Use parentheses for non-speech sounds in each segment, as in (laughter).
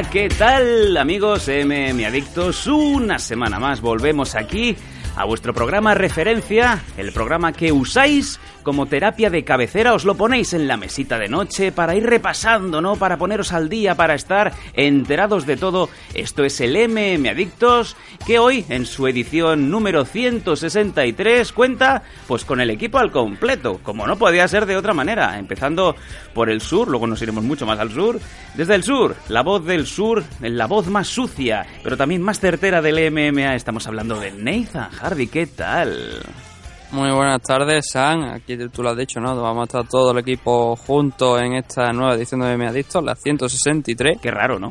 ¿Qué tal amigos MM Adictos? Una semana más volvemos aquí a vuestro programa referencia, el programa que usáis como terapia de cabecera, os lo ponéis en la mesita de noche para ir repasando, ¿no? Para poneros al día, para estar enterados de todo. Esto es el MM Adictos, que hoy, en su edición número 163, cuenta pues con el equipo al completo, como no podía ser de otra manera, empezando por el sur, luego nos iremos mucho más al sur. Desde el sur, la voz del sur, la voz más sucia, pero también más certera del MMA, estamos hablando de Nathan Hardy, ¿qué tal? Muy buenas tardes, San. Aquí tú lo has dicho, ¿no? Vamos a estar todo el equipo juntos en esta nueva edición de Me Adictos, la 163. Qué raro, ¿no?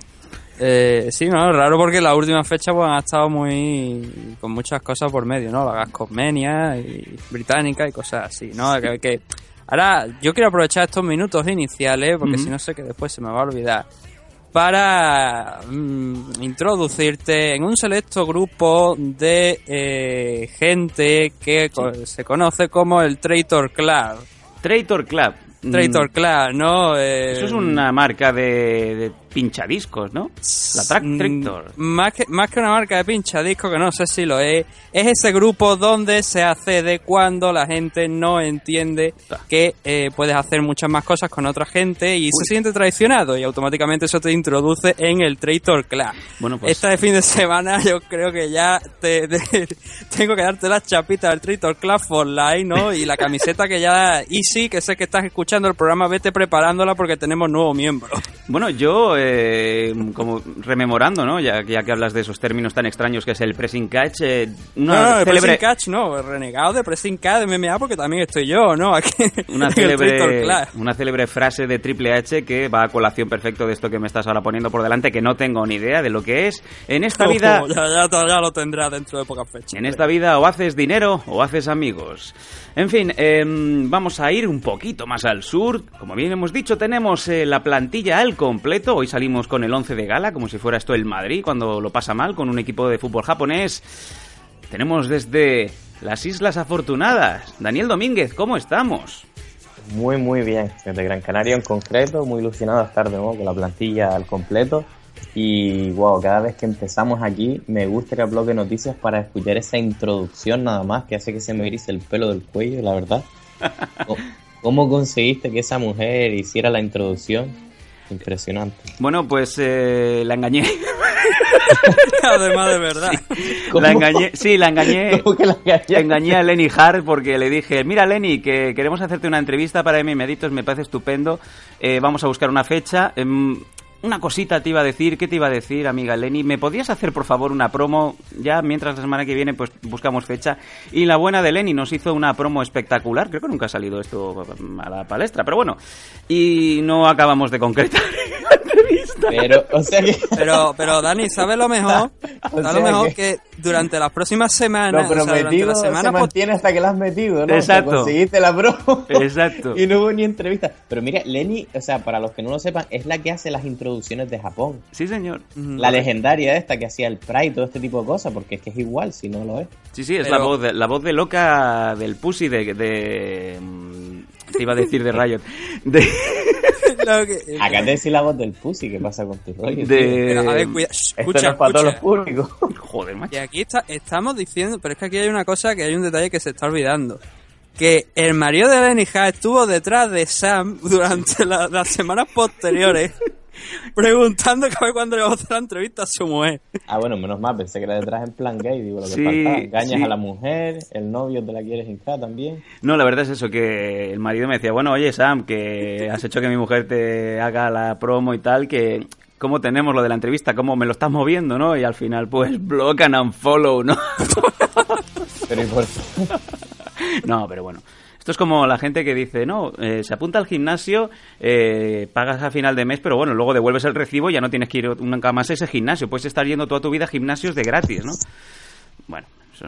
Eh, sí, no, raro porque las últimas fechas pues, han estado muy con muchas cosas por medio, ¿no? La Gascomenia y británica y cosas así, ¿no? Que, que- ahora yo quiero aprovechar estos minutos iniciales porque si no sé que después se me va a olvidar para mm, introducirte en un selecto grupo de eh, gente que co- se conoce como el Traitor Club. Traitor Club. Mm, Traitor Club, ¿no? Eh, Eso es una marca de, de pinchadiscos, ¿no? La Track Mm, Traitor. Más que, más que una marca de pinchadisco, que no sé si lo es, es ese grupo donde se accede cuando la gente no entiende que eh, puedes hacer muchas más cosas con otra gente y se siente traicionado y automáticamente eso te introduce en el Traitor Club. Bueno, pues Esta de fin de semana yo creo que ya te, te- (laughs) tengo que darte las chapitas del Traitor Club for Life, ¿no? Y la camiseta que ya... Y sí, que sé que estás escuchando el programa, vete preparándola porque tenemos nuevo miembro. Bueno, yo, eh, como rememorando, ¿no? Ya, ya que hablas de esos términos tan extraños que es el pressing catch, eh, No, no, célebre, Pressing Catch no, renegado de Pressing Catch de MMA porque también estoy yo, ¿no? (laughs) Aquí una célebre, Club. una célebre frase de Triple H que va a colación perfecto de esto que me estás ahora poniendo por delante, que no tengo ni idea de lo que es. En esta vida, Ojo, ya, ya, ya lo tendrá dentro de pocas fechas. En esta vida o haces dinero o haces amigos. En fin, em, vamos a ir un poquito más al sur. Como bien hemos dicho, tenemos eh, la plantilla al completo. Hoy salimos con el 11 de gala, como si fuera esto el Madrid, cuando lo pasa mal, con un equipo de fútbol japonés. Tenemos desde las Islas Afortunadas. Daniel Domínguez, ¿cómo estamos? Muy, muy bien. Desde Gran Canaria en concreto, muy ilusionado de estar de nuevo con la plantilla al completo. Y wow, cada vez que empezamos aquí, me gusta que bloque noticias para escuchar esa introducción nada más que hace que se me erice el pelo del cuello, la verdad. (laughs) ¿Cómo- ¿Cómo conseguiste que esa mujer hiciera la introducción? Impresionante. Bueno, pues eh, la engañé. (laughs) Además de verdad. ¿Cómo? La engañé, sí, la engañé. (laughs) ¿Cómo que la engañaste? Engañé a Lenny Hart porque le dije, mira Lenny, que queremos hacerte una entrevista para MM Editos, me parece estupendo, Eh, vamos a buscar una fecha. Em, una cosita te iba a decir, ¿qué te iba a decir, amiga Lenny? ¿Me podías hacer, por favor, una promo? Ya mientras la semana que viene, pues buscamos fecha. Y la buena de Lenny nos hizo una promo espectacular. Creo que nunca ha salido esto a la palestra, pero bueno. Y no acabamos de concretar (laughs) la entrevista. Pero, o sea que... Pero, pero Dani, ¿sabes lo mejor? (laughs) O ¿Sabes sea lo mejor que- que durante las próximas semanas, Lo o sea, prometido la semana se mantiene hasta que la has metido, ¿no? Exacto. O sea, conseguiste la promo. Exacto. (laughs) y no hubo ni entrevista. Pero mira, Lenny, o sea, para los que no lo sepan, es la que hace las introducciones de Japón. Sí, señor. La legendaria esta que hacía el Pride y todo este tipo de cosas, porque es que es igual, si no lo es. Sí, sí, es Pero- la voz de, la voz de loca del pussy de... de mm, te iba a decir de Riot. De, (laughs) que- (laughs) Acá te decís la voz del Pussy, ¿qué pasa con tu rollo? de- Pero, a ver, cuida- shh, Esto escucha, no es para todos los escucha. públicos. (laughs) Joder, macho. Y aquí está, estamos diciendo, pero es que aquí hay una cosa, que hay un detalle que se está olvidando. Que el marido de Lenny Hart estuvo detrás de Sam durante la- las semanas posteriores, (laughs) preguntando que a ver cuándo le va a hacer la entrevista a su mujer. Ah, bueno, menos mal, pensé que era detrás en plan gay, digo, lo que Sí, faltaba. Engañas sí. a la mujer, el novio te la quieres hincar también. No, la verdad es eso, que el marido me decía, bueno, oye Sam, que has hecho que mi mujer te haga la promo y tal, que cómo tenemos lo de la entrevista, cómo me lo estás moviendo, ¿no? Y al final, pues, block and unfollow, ¿no? (laughs) Pero ¿y por, (laughs) no, pero bueno. Esto es como la gente que dice, no, eh, se apunta al gimnasio, eh, pagas a final de mes, pero bueno, luego devuelves el recibo y ya no tienes que ir nunca más a ese gimnasio. Puedes estar yendo toda tu vida a gimnasios de gratis, ¿no? Bueno, eso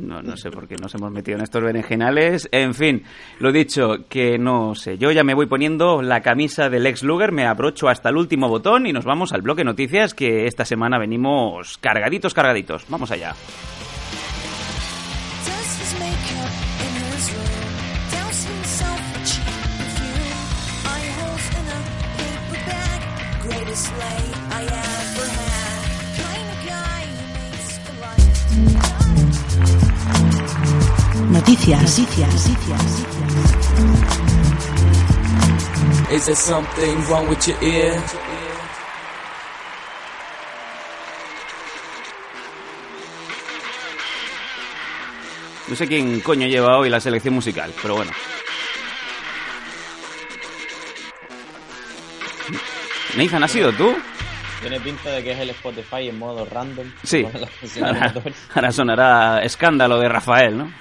no, no, sé por qué nos hemos metido en estos berenjenales. En fin, lo dicho, que no sé. Yo ya me voy poniendo la camisa del ex Luger, me abrocho hasta el último botón y nos vamos al bloque noticias que esta semana venimos cargaditos, cargaditos. Vamos allá. Noticias. Is there something wrong with your ear? No sé quién coño lleva hoy la selección musical, pero bueno. Nathan, ¿has sido tú? Tiene pinta de que es el Spotify en modo random. Sí. (laughs) Ahora, ahora sonará escándalo de Rafael, ¿no?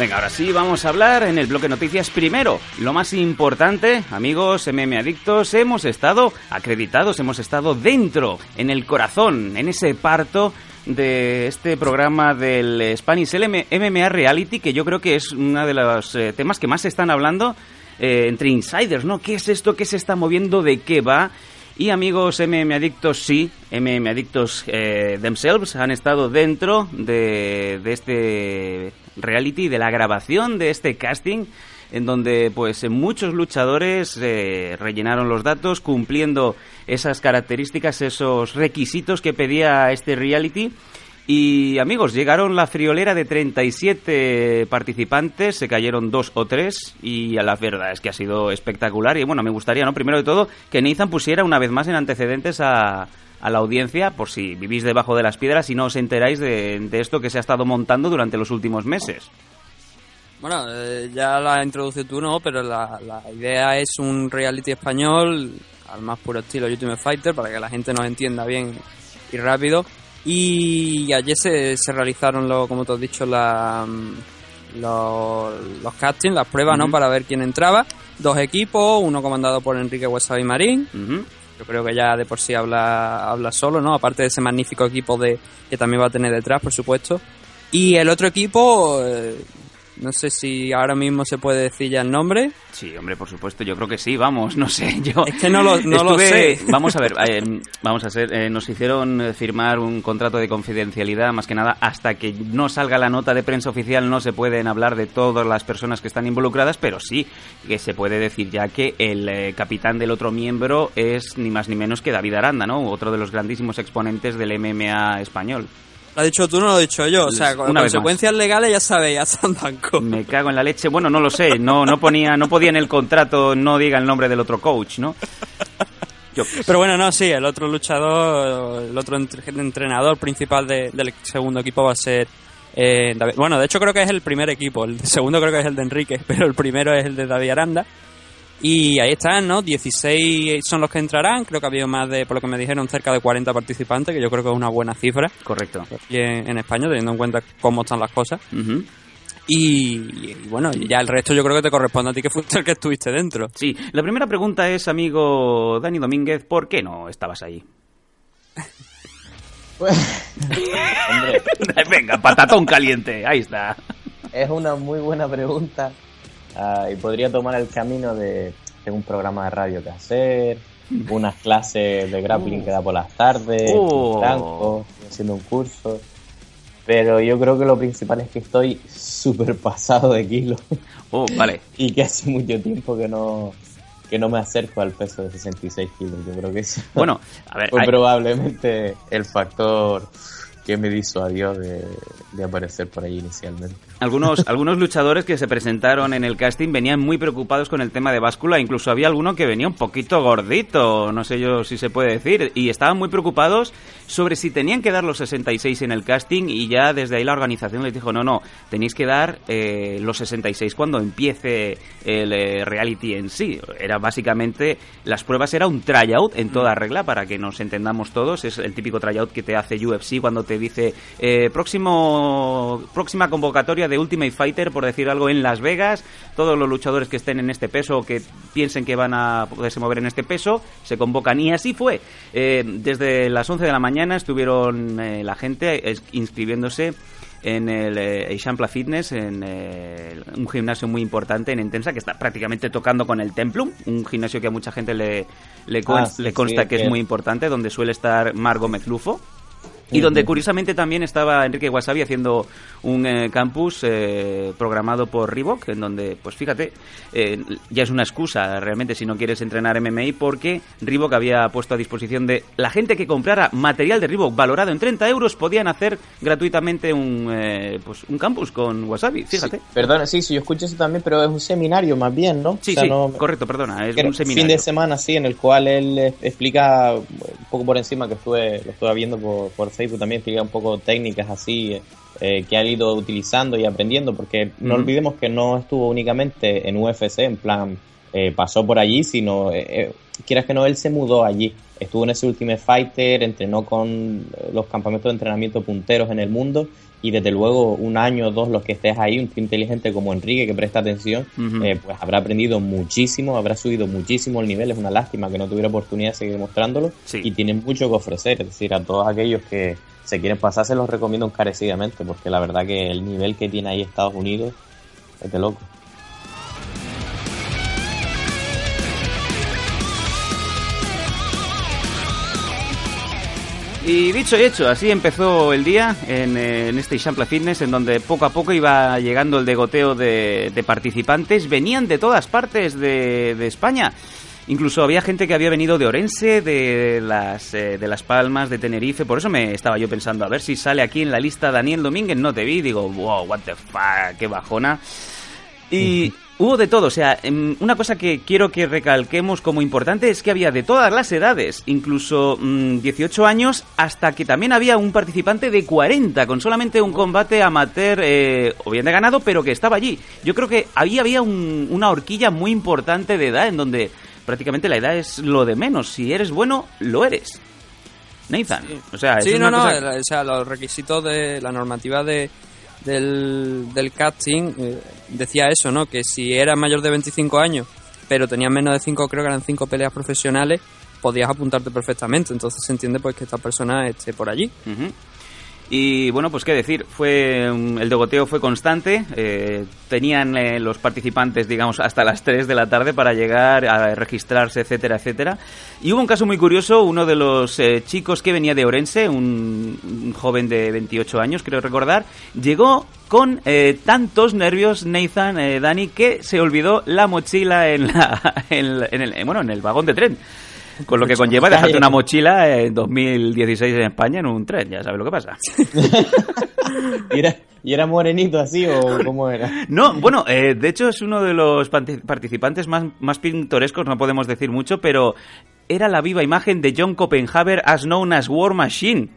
Venga, ahora sí vamos a hablar en el bloque noticias primero. Lo más importante, amigos MM Adictos, hemos estado acreditados, hemos estado dentro, en el corazón, en ese parto de este programa del Spanish MMA Reality, que yo creo que es uno de los eh, temas que más se están hablando eh, entre insiders, ¿no? ¿Qué es esto? ¿Qué se está moviendo? ¿De qué va? Y amigos MM Adictos, sí, MM Adictos eh, themselves han estado dentro de, de este reality, de la grabación de este casting, en donde pues muchos luchadores eh, rellenaron los datos cumpliendo esas características, esos requisitos que pedía este reality. Y amigos, llegaron la friolera de 37 participantes, se cayeron dos o tres y a la verdad es que ha sido espectacular. Y bueno, me gustaría, ¿no? Primero de todo, que Nathan pusiera una vez más en antecedentes a, a la audiencia, por si vivís debajo de las piedras y no os enteráis de, de esto que se ha estado montando durante los últimos meses. Bueno, eh, ya la has introducido tú, ¿no? Pero la, la idea es un reality español al más puro estilo Ultimate Fighter para que la gente nos entienda bien y rápido. Y ayer se, se realizaron, lo, como te has dicho, la, mm, los, castings, las pruebas, ¿no? Para ver quién entraba. Dos equipos, uno comandado por Enrique Huesabi Marín. Yo creo que ya de por sí habla, habla solo, ¿no? Aparte de ese magnífico equipo de que también va a tener detrás, por supuesto. Y el otro equipo, eh, no sé si ahora mismo se puede decir ya el nombre. Sí, hombre, por supuesto, yo creo que sí, vamos, no sé, (laughs) yo... Es que no lo- no lo sé. (laughs) Vamos a ver, eh, vamos a ser, eh, nos hicieron eh, firmar un contrato de confidencialidad, más que nada, hasta que no salga la nota de prensa oficial no se pueden hablar de todas las personas que están involucradas, pero sí que se puede decir ya que el eh, capitán del otro miembro es ni más ni menos que David Aranda, ¿no? Otro de los grandísimos exponentes del MMA español. Lo has dicho tú, no lo he dicho yo. O sea, con Una consecuencias legales ya sabéis, a Sandanco. Me cago en la leche. Bueno, no lo sé. No, no ponía, no podía en el contrato no diga el nombre del otro coach, ¿no? Yo. Pero bueno, no, sí, el otro luchador, el otro entre- entrenador principal de- del segundo equipo va a ser eh, David. Bueno, de hecho creo que es el primer equipo. El segundo creo que es el de Enrique, (laughs) pero el primero es el de David Aranda. Y ahí están, ¿no? 16 son los que entrarán. Creo que ha habido más de, por lo que me dijeron, cerca de 40 participantes, que yo creo que es una buena cifra Correcto. aquí en, en España, teniendo en cuenta cómo están las cosas. Y, y bueno, y ya el resto yo creo que te corresponde a ti que fuiste el que estuviste dentro. Sí, la primera pregunta es, amigo Dani Domínguez, ¿por qué no estabas ahí? (laughs) Hombre, (laughs) Venga, patatón caliente, ahí está. es una muy buena pregunta. Ah, y podría tomar el camino de, de un programa de radio que hacer, unas clases de grappling que da por las tardes, en Franco, haciendo un curso. Pero yo creo que lo principal es que estoy súper pasado de kilos Oh, vale. (laughs) y que hace mucho tiempo que no que no me acerco al peso de 66 kilos. Yo creo que eso Bueno, a ver, (laughs) fue hay- probablemente el factor que me disuadió de, de aparecer por ahí inicialmente. Algunos, (laughs) algunos luchadores que se presentaron en el casting venían muy preocupados con el tema de báscula, incluso había alguno que venía un poquito gordito, no sé yo si se puede decir, y estaban muy preocupados sobre si tenían que dar los 66 en el casting y ya desde ahí la organización les dijo, no, no, tenéis que dar eh, los 66 cuando empiece el eh, reality en sí. Era básicamente, las pruebas era un tryout en toda regla para que nos entendamos todos, es el típico tryout que te hace UFC cuando te dice eh, próximo próxima convocatoria de Ultimate Fighter, por decir algo, en Las Vegas, todos los luchadores que estén en este peso o que piensen que van a poderse mover en este peso, se convocan y así fue. Eh, desde las 11 de la mañana estuvieron eh, la gente inscribiéndose en el eh, Fitness, en eh, un gimnasio muy importante en Intensa, que está prácticamente tocando con el Templum, un gimnasio que a mucha gente le, le, con- Ah, sí, le consta sí, que es muy importante, donde suele estar Margo Mezlufo. Y donde curiosamente también estaba Enrique Wasabi haciendo un eh, campus eh, programado por Reebok, en donde, pues fíjate, eh, ya es una excusa realmente si no quieres entrenar MMI, porque Reebok había puesto a disposición de la gente que comprara material de Reebok valorado en 30 euros, podían hacer gratuitamente un, eh, pues, un campus con Wasabi, fíjate. Sí, perdona, sí, sí, yo escucho eso también, pero es un seminario más bien, ¿no? Sí, O sea, sí, no- correcto, perdona, es un seminario. Fin de semana, sí, en el cual él explica un poco por encima, que estuve, lo estuve viendo por, por Facebook también, explica un poco técnicas así eh, que ha ido utilizando y aprendiendo, porque no olvidemos que no estuvo únicamente en UFC, en plan, eh, pasó por allí, sino, eh, eh, quieras que no, él se mudó allí. Estuvo en ese Ultimate Fighter, entrenó con los campamentos de entrenamiento punteros en el mundo y desde luego un año o dos los que estés ahí, un tío inteligente como Enrique que presta atención, eh, pues habrá aprendido muchísimo, habrá subido muchísimo el nivel, es una lástima que no tuviera oportunidad de seguir mostrándolo Sí. y tienen mucho que ofrecer, es decir, a todos aquellos que se quieren pasar se los recomiendo encarecidamente porque la verdad que el nivel que tiene ahí Estados Unidos es de loco. Y dicho y hecho, así empezó el día en, eh, este Champla Fitness, en donde poco a poco iba llegando el degoteo de, de participantes. Venían de todas partes de, de España. Incluso había gente que había venido de Orense, de las, eh, de las Palmas, de Tenerife. Por eso me estaba yo pensando, a ver si sale aquí en la lista Daniel Domínguez. No te vi, digo, wow, what the fuck, qué bajona. Y hubo de todo, o sea, em, una cosa que quiero que recalquemos como importante es que había de todas las edades, incluso mm, 18 años, hasta que también había un participante de 40, con solamente un combate amateur, eh, o bien de ganado, pero que estaba allí. Yo creo que ahí había un- una horquilla muy importante de edad, en donde prácticamente la edad es lo de menos. Si eres bueno, lo eres. Nathan, o sea, Sí, es no, una no, cosa- o sea, los requisitos de la normativa de, del, del casting eh, decía eso, ¿no? Que si eras mayor de 25 años, pero tenías menos de 5, creo que eran 5 peleas profesionales, podías apuntarte perfectamente. Entonces se entiende pues que esta persona esté por allí. Y bueno, pues qué decir, fue mm, el degoteo fue constante, eh, tenían eh, los participantes, digamos, hasta las 3 de la tarde para llegar a registrarse, etcétera, etcétera. Y hubo un caso muy curioso, uno de los eh, chicos que venía de Orense, un, un joven de 28 años, creo recordar, llegó con eh, tantos nervios, Nathan, eh, Dani, que se olvidó la mochila en, la, (laughs) en, en el, bueno, en el vagón de tren. Con lo que conlleva dejarte una mochila en 2016 en España en un tren, ya sabes lo que pasa. (laughs) ¿Y era, y era morenito así o cómo era? No, bueno, eh, de hecho es uno de los participantes más, más pintorescos, no podemos decir mucho, pero era la viva imagen de John Copenhaver as known as War Machine.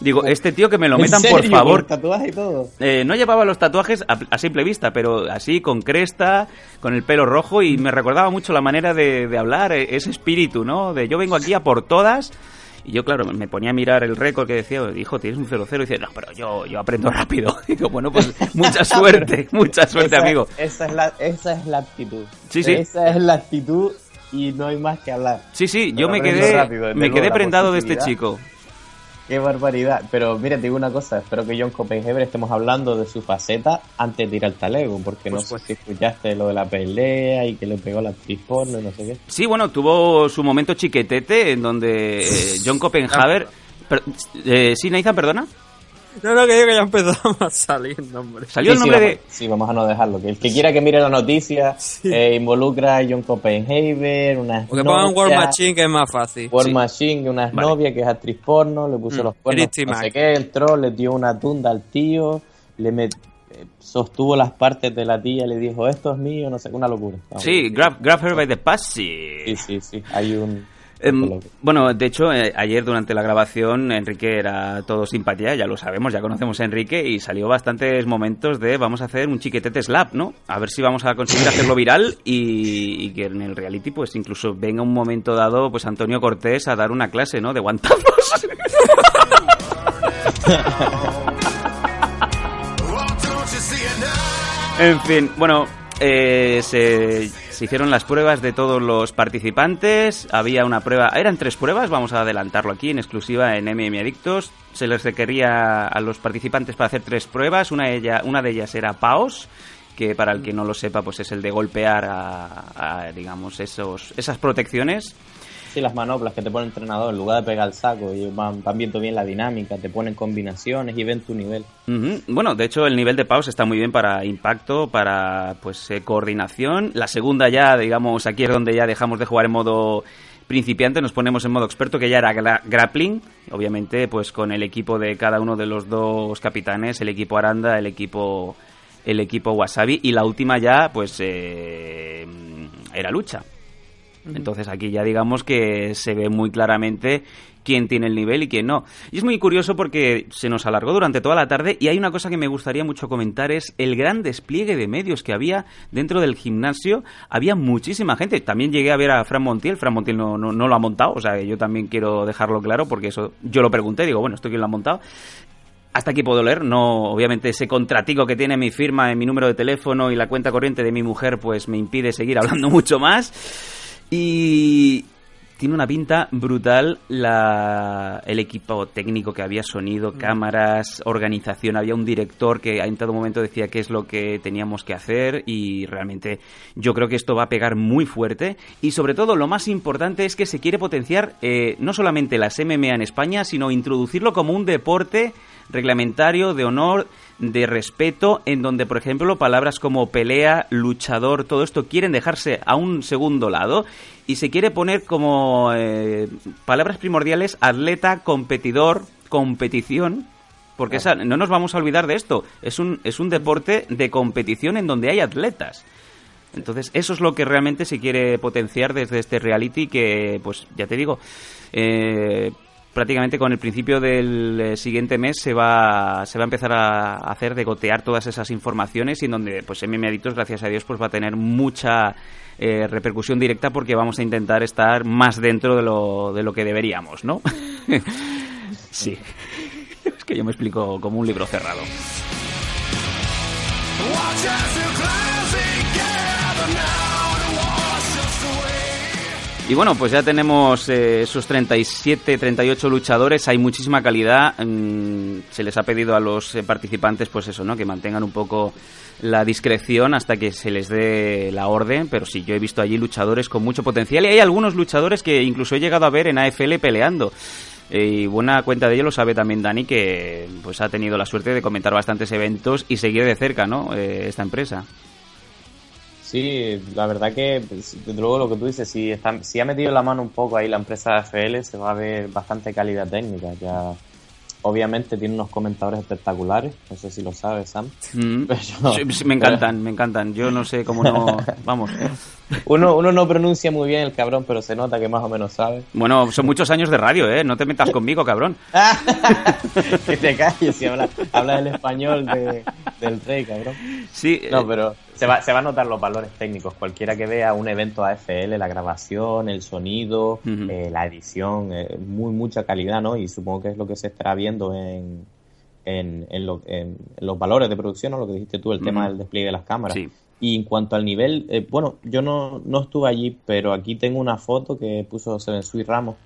Digo, este tío que me lo (laughs) ¿En metan por favor. ¿Con tatuaje y todo? Eh, no llevaba los tatuajes a, a simple vista, pero así, con cresta, con el pelo rojo, y me recordaba mucho la manera de, de hablar, eh, ese espíritu, ¿no? De yo vengo aquí a por todas. Y yo, claro, me ponía a mirar el récord que decía, hijo, tienes un 0-0. Y dice, no, pero yo, yo aprendo rápido. Y (laughs) digo, bueno, pues (laughs) mucha suerte, mucha suerte, Esa- amigo. Esa es, la, esa es la actitud. Sí, sí. Esa es la actitud y no hay más que hablar. Sí, sí, yo me quedé, rápido, me quedé prendado de este chico. Qué barbaridad. Pero mira, te digo una cosa, espero que John Copenhaver estemos hablando de su faceta antes de ir al talego, porque no sé si escuchaste lo de la pelea y que le pegó la actriz porno y no sé qué. Sí, bueno, tuvo su momento chiquetete en donde eh, John Copenhaver... per- eh, sí, Nathan, perdona. No, no, que digo que ya empezamos a salir nombre. Salió el Sí, sí, nombre vamos, de... sí, vamos a no dejarlo. Que el que quiera que mire la noticia eh, involucra a John Copenhaver, una O que pongan War Machine, que es más fácil. War Sí. Machine, una Vale. novia que es actriz porno, le puso Mm, los cuernos, no sé qué, entró, le dio una tunda al tío, le met- eh, sostuvo las partes de la tía, le dijo, esto es mío, no sé, una locura. Vamos. Sí, grab, grab her by the pussy. sí, sí, sí, hay un... Em, bueno, de hecho, eh, ayer durante la grabación Enrique era todo simpatía, ya lo sabemos, ya conocemos a Enrique y salió bastantes momentos de vamos a hacer un chiquetete slap, ¿no? A ver si vamos a conseguir hacerlo (laughs) viral y, y que en el reality pues incluso venga un momento dado pues Antonio Cortés a dar una clase, ¿no? De guantazos. (laughs) En fin, bueno, eh, se, se hicieron las pruebas de todos los participantes. Había una prueba, eran tres pruebas, vamos a adelantarlo aquí en exclusiva en MM Adictos. Se les requería a los participantes para hacer tres pruebas. Una de, ellas era PAOS, que para el que no lo sepa, pues es el de golpear a, digamos, esos, esas protecciones. Sí, las manoplas que te pone el entrenador, en lugar de pegar el saco, y van, van viendo bien la dinámica, te ponen combinaciones y ven tu nivel. Bueno, de hecho el nivel de paus está muy bien para impacto, para pues eh, coordinación. La segunda ya, digamos, aquí es donde ya dejamos de jugar en modo principiante, nos ponemos en modo experto, que ya era gra- grappling, obviamente pues con el equipo de cada uno de los dos capitanes, el equipo Aranda, el equipo el equipo Wasabi y la última ya pues eh, era lucha. Entonces aquí ya digamos que se ve muy claramente quién tiene el nivel y quién no. Y es muy curioso porque se nos alargó durante toda la tarde y hay una cosa que me gustaría mucho comentar es el gran despliegue de medios que había dentro del gimnasio. Había muchísima gente. También llegué a ver a Fran Montiel. Fran Montiel no, no, no lo ha montado. O sea, yo también quiero dejarlo claro porque eso yo lo pregunté. Digo, bueno, ¿esto quién lo ha montado? Hasta aquí puedo leer, no, obviamente ese contratico que tiene mi firma en mi número de teléfono y la cuenta corriente de mi mujer pues me impide seguir hablando (laughs) mucho más. Y tiene una pinta brutal la, el equipo técnico que había, sonido, cámaras, organización. Había un director que en todo momento decía qué es lo que teníamos que hacer y realmente yo creo que esto va a pegar muy fuerte. Y sobre todo lo más importante es que se quiere potenciar eh, no solamente las MMA en España, sino introducirlo como un deporte reglamentario de honor, de respeto, en donde, por ejemplo, palabras como pelea, luchador, todo esto quieren dejarse a un segundo lado y se quiere poner como eh, palabras primordiales atleta, competidor, competición. Porque esa- no nos vamos a olvidar de esto. Es un, es un deporte de competición en donde hay atletas. Entonces, eso es lo que realmente se quiere potenciar desde este reality que, pues, ya te digo, eh, prácticamente con el principio del eh, siguiente mes se va, se va a empezar a hacer de gotear todas esas informaciones y en donde, pues, MM Adictos, gracias a Dios, pues va a tener mucha eh, repercusión directa porque vamos a intentar estar más dentro de lo, de lo que deberíamos, ¿no? (laughs) sí. Es que yo me explico como un libro cerrado. Y bueno, pues ya tenemos eh, esos 37, 38 luchadores, hay muchísima calidad. mm, se les ha pedido a los eh, participantes, pues eso, ¿no? Que mantengan un poco la discreción hasta que se les dé la orden. Pero sí, yo he visto allí luchadores con mucho potencial y hay algunos luchadores que incluso he llegado a ver en AFL peleando. Eh, y buena cuenta de ello lo sabe también Dani, que pues ha tenido la suerte de comentar bastantes eventos y seguir de cerca, ¿no? Eh, esta empresa. Sí, la verdad que, pues, desde luego lo que tú dices, si, está, si ha metido la mano un poco ahí la empresa FL, se va a ver bastante calidad técnica. Ya, obviamente tiene unos comentadores espectaculares, no sé si lo sabes, Sam. Mm. (laughs) Pero- Sí, me encantan, me encantan. Yo no sé cómo no. (laughs) Vamos. Uno, uno no pronuncia muy bien el cabrón, pero se nota que más o menos sabe. Bueno, son muchos años de radio, ¿eh? No te metas conmigo, cabrón. (laughs) que te calles si habla, habla el español de- del rey, cabrón. Sí, No, eh, pero se va, se va a notar los valores técnicos. Cualquiera que vea un evento AFL, la grabación, el sonido, eh, la edición, eh, muy mucha calidad, ¿no? Y supongo que es lo que se estará viendo en, en, en lo- en- los valores de producción, ¿no? Lo que dijiste tú, el tema del despliegue de las cámaras. Sí. Y en cuanto al nivel, eh, bueno, yo no, no estuve allí, pero aquí tengo una foto que puso Seven Sweet Ramos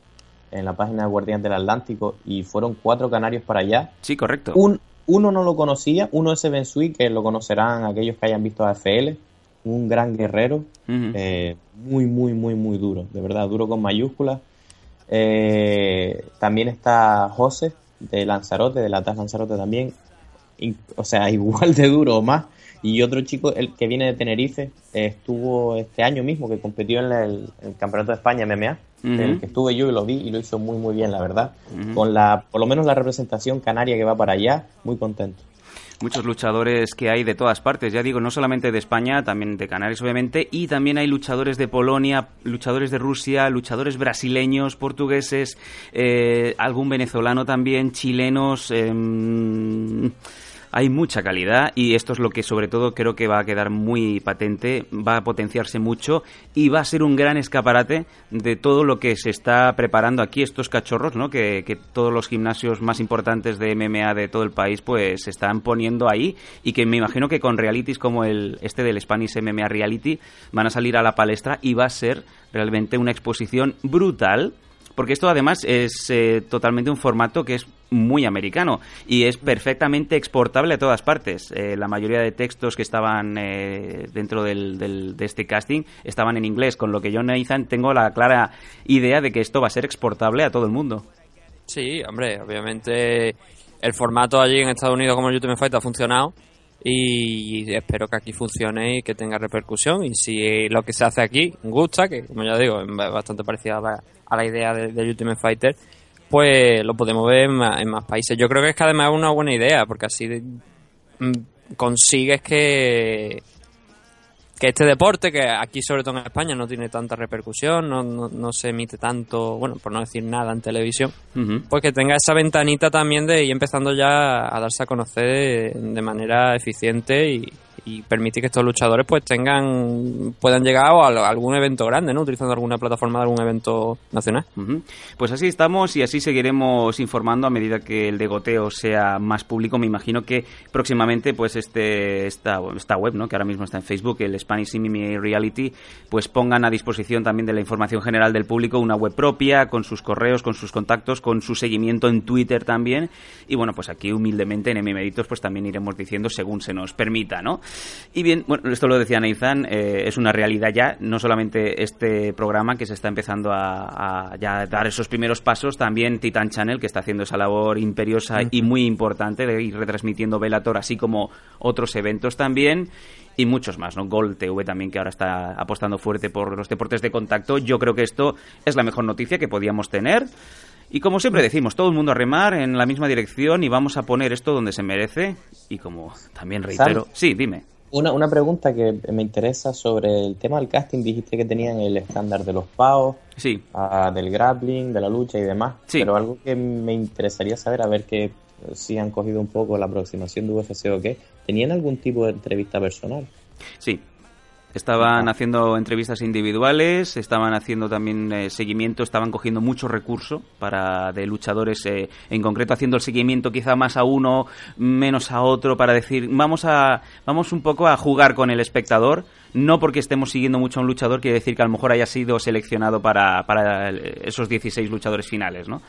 en la página de Guardián del Atlántico y fueron cuatro canarios para allá. sí, correcto. Un, uno no lo conocía, uno es Sweet, que lo conocerán aquellos que hayan visto AFL, un gran guerrero, eh, muy, muy, muy, muy duro, de verdad, duro con mayúsculas. Eh, también está José, de Lanzarote, de la TAS Lanzarote también, o sea, (laughs) igual de duro o más. Y otro chico, el que viene de Tenerife, eh, estuvo este año mismo, que competió en el, el Campeonato de España MMA, En el que estuve yo y lo vi y lo hizo muy muy bien, la verdad. Con la, por lo menos la representación canaria que va para allá, muy contento. muchos luchadores que hay de todas partes, ya digo, no solamente de España, también de Canarias obviamente, y también hay luchadores de Polonia, luchadores de Rusia, luchadores brasileños, portugueses, eh, algún venezolano también, chilenos. em, hay mucha calidad y esto es lo que sobre todo creo que va a quedar muy patente, va a potenciarse mucho y va a ser un gran escaparate de todo lo que se está preparando aquí, estos cachorros, ¿no? Que, que todos los gimnasios más importantes de MMA de todo el país pues se están poniendo ahí y que me imagino que con realities como el este del Spanish MMA Reality van a salir a la palestra y va a ser realmente una exposición brutal porque esto además es eh, totalmente un formato que es muy americano y es perfectamente exportable a todas partes. Eh, la mayoría de textos que estaban eh, dentro del, del- de este casting estaban en inglés, con lo que yo, Nathan, tengo la clara idea de que esto va a ser exportable a todo el mundo. Sí, hombre, obviamente el formato allí en Estados Unidos como el Ultimate Fight ha funcionado y espero que aquí funcione y que tenga repercusión y si lo que se hace aquí gusta, que como ya digo es bastante parecida a la, idea de- Ultimate Fighter, pues lo podemos ver en más, en más países. Yo creo que es que además es una buena idea porque así mm, consigues que que este deporte, que aquí sobre todo en España no tiene tanta repercusión, no, no, no se emite tanto, bueno, por no decir nada en televisión, pues que tenga esa ventanita también de ir empezando ya a darse a conocer de manera eficiente y, y permitir que estos luchadores pues tengan puedan llegar a algún evento grande, ¿no? Utilizando alguna plataforma de algún evento nacional. Pues así estamos y así seguiremos informando a medida que el degoteo sea más público. Me imagino que próximamente, pues este esta, esta web, ¿no? que ahora mismo está en Facebook, el Spanish MMA Reality, pues pongan a disposición también de la información general del público una web propia con sus correos, con sus contactos, con su seguimiento en Twitter también. Y bueno, pues aquí humildemente en MMeditos pues también iremos diciendo según se nos permita, ¿no? Y bien, bueno, esto lo decía Nathan, eh, es una realidad ya, no solamente este programa que se está empezando a, a ya dar esos primeros pasos, también Titan Channel que está haciendo esa labor imperiosa y muy importante de ir retransmitiendo Velator, así como otros eventos también y muchos más, ¿no? Gold TV también que ahora está apostando fuerte por los deportes de contacto. Yo creo que esto es la mejor noticia que podíamos tener. Y como siempre decimos, todo el mundo a remar en la misma dirección y vamos a poner esto donde se merece. Y como también reitero... Sí, dime. Una, una pregunta que me interesa sobre el tema del casting. Dijiste que tenían el estándar de los PAOs, Sí. del grappling, de la lucha y demás. Sí. Pero algo que me interesaría saber, a ver que si han cogido un poco la aproximación de UFC o qué, ¿tenían algún tipo de entrevista personal? Sí. Estaban haciendo entrevistas individuales, estaban haciendo también eh, seguimiento, estaban cogiendo mucho recurso para de luchadores, eh, en concreto haciendo el seguimiento quizá más a uno, menos a otro, para decir, vamos a, vamos un poco a jugar con el espectador, no porque estemos siguiendo mucho a un luchador quiere decir que a lo mejor haya sido seleccionado para, para esos 16 luchadores finales, ¿no?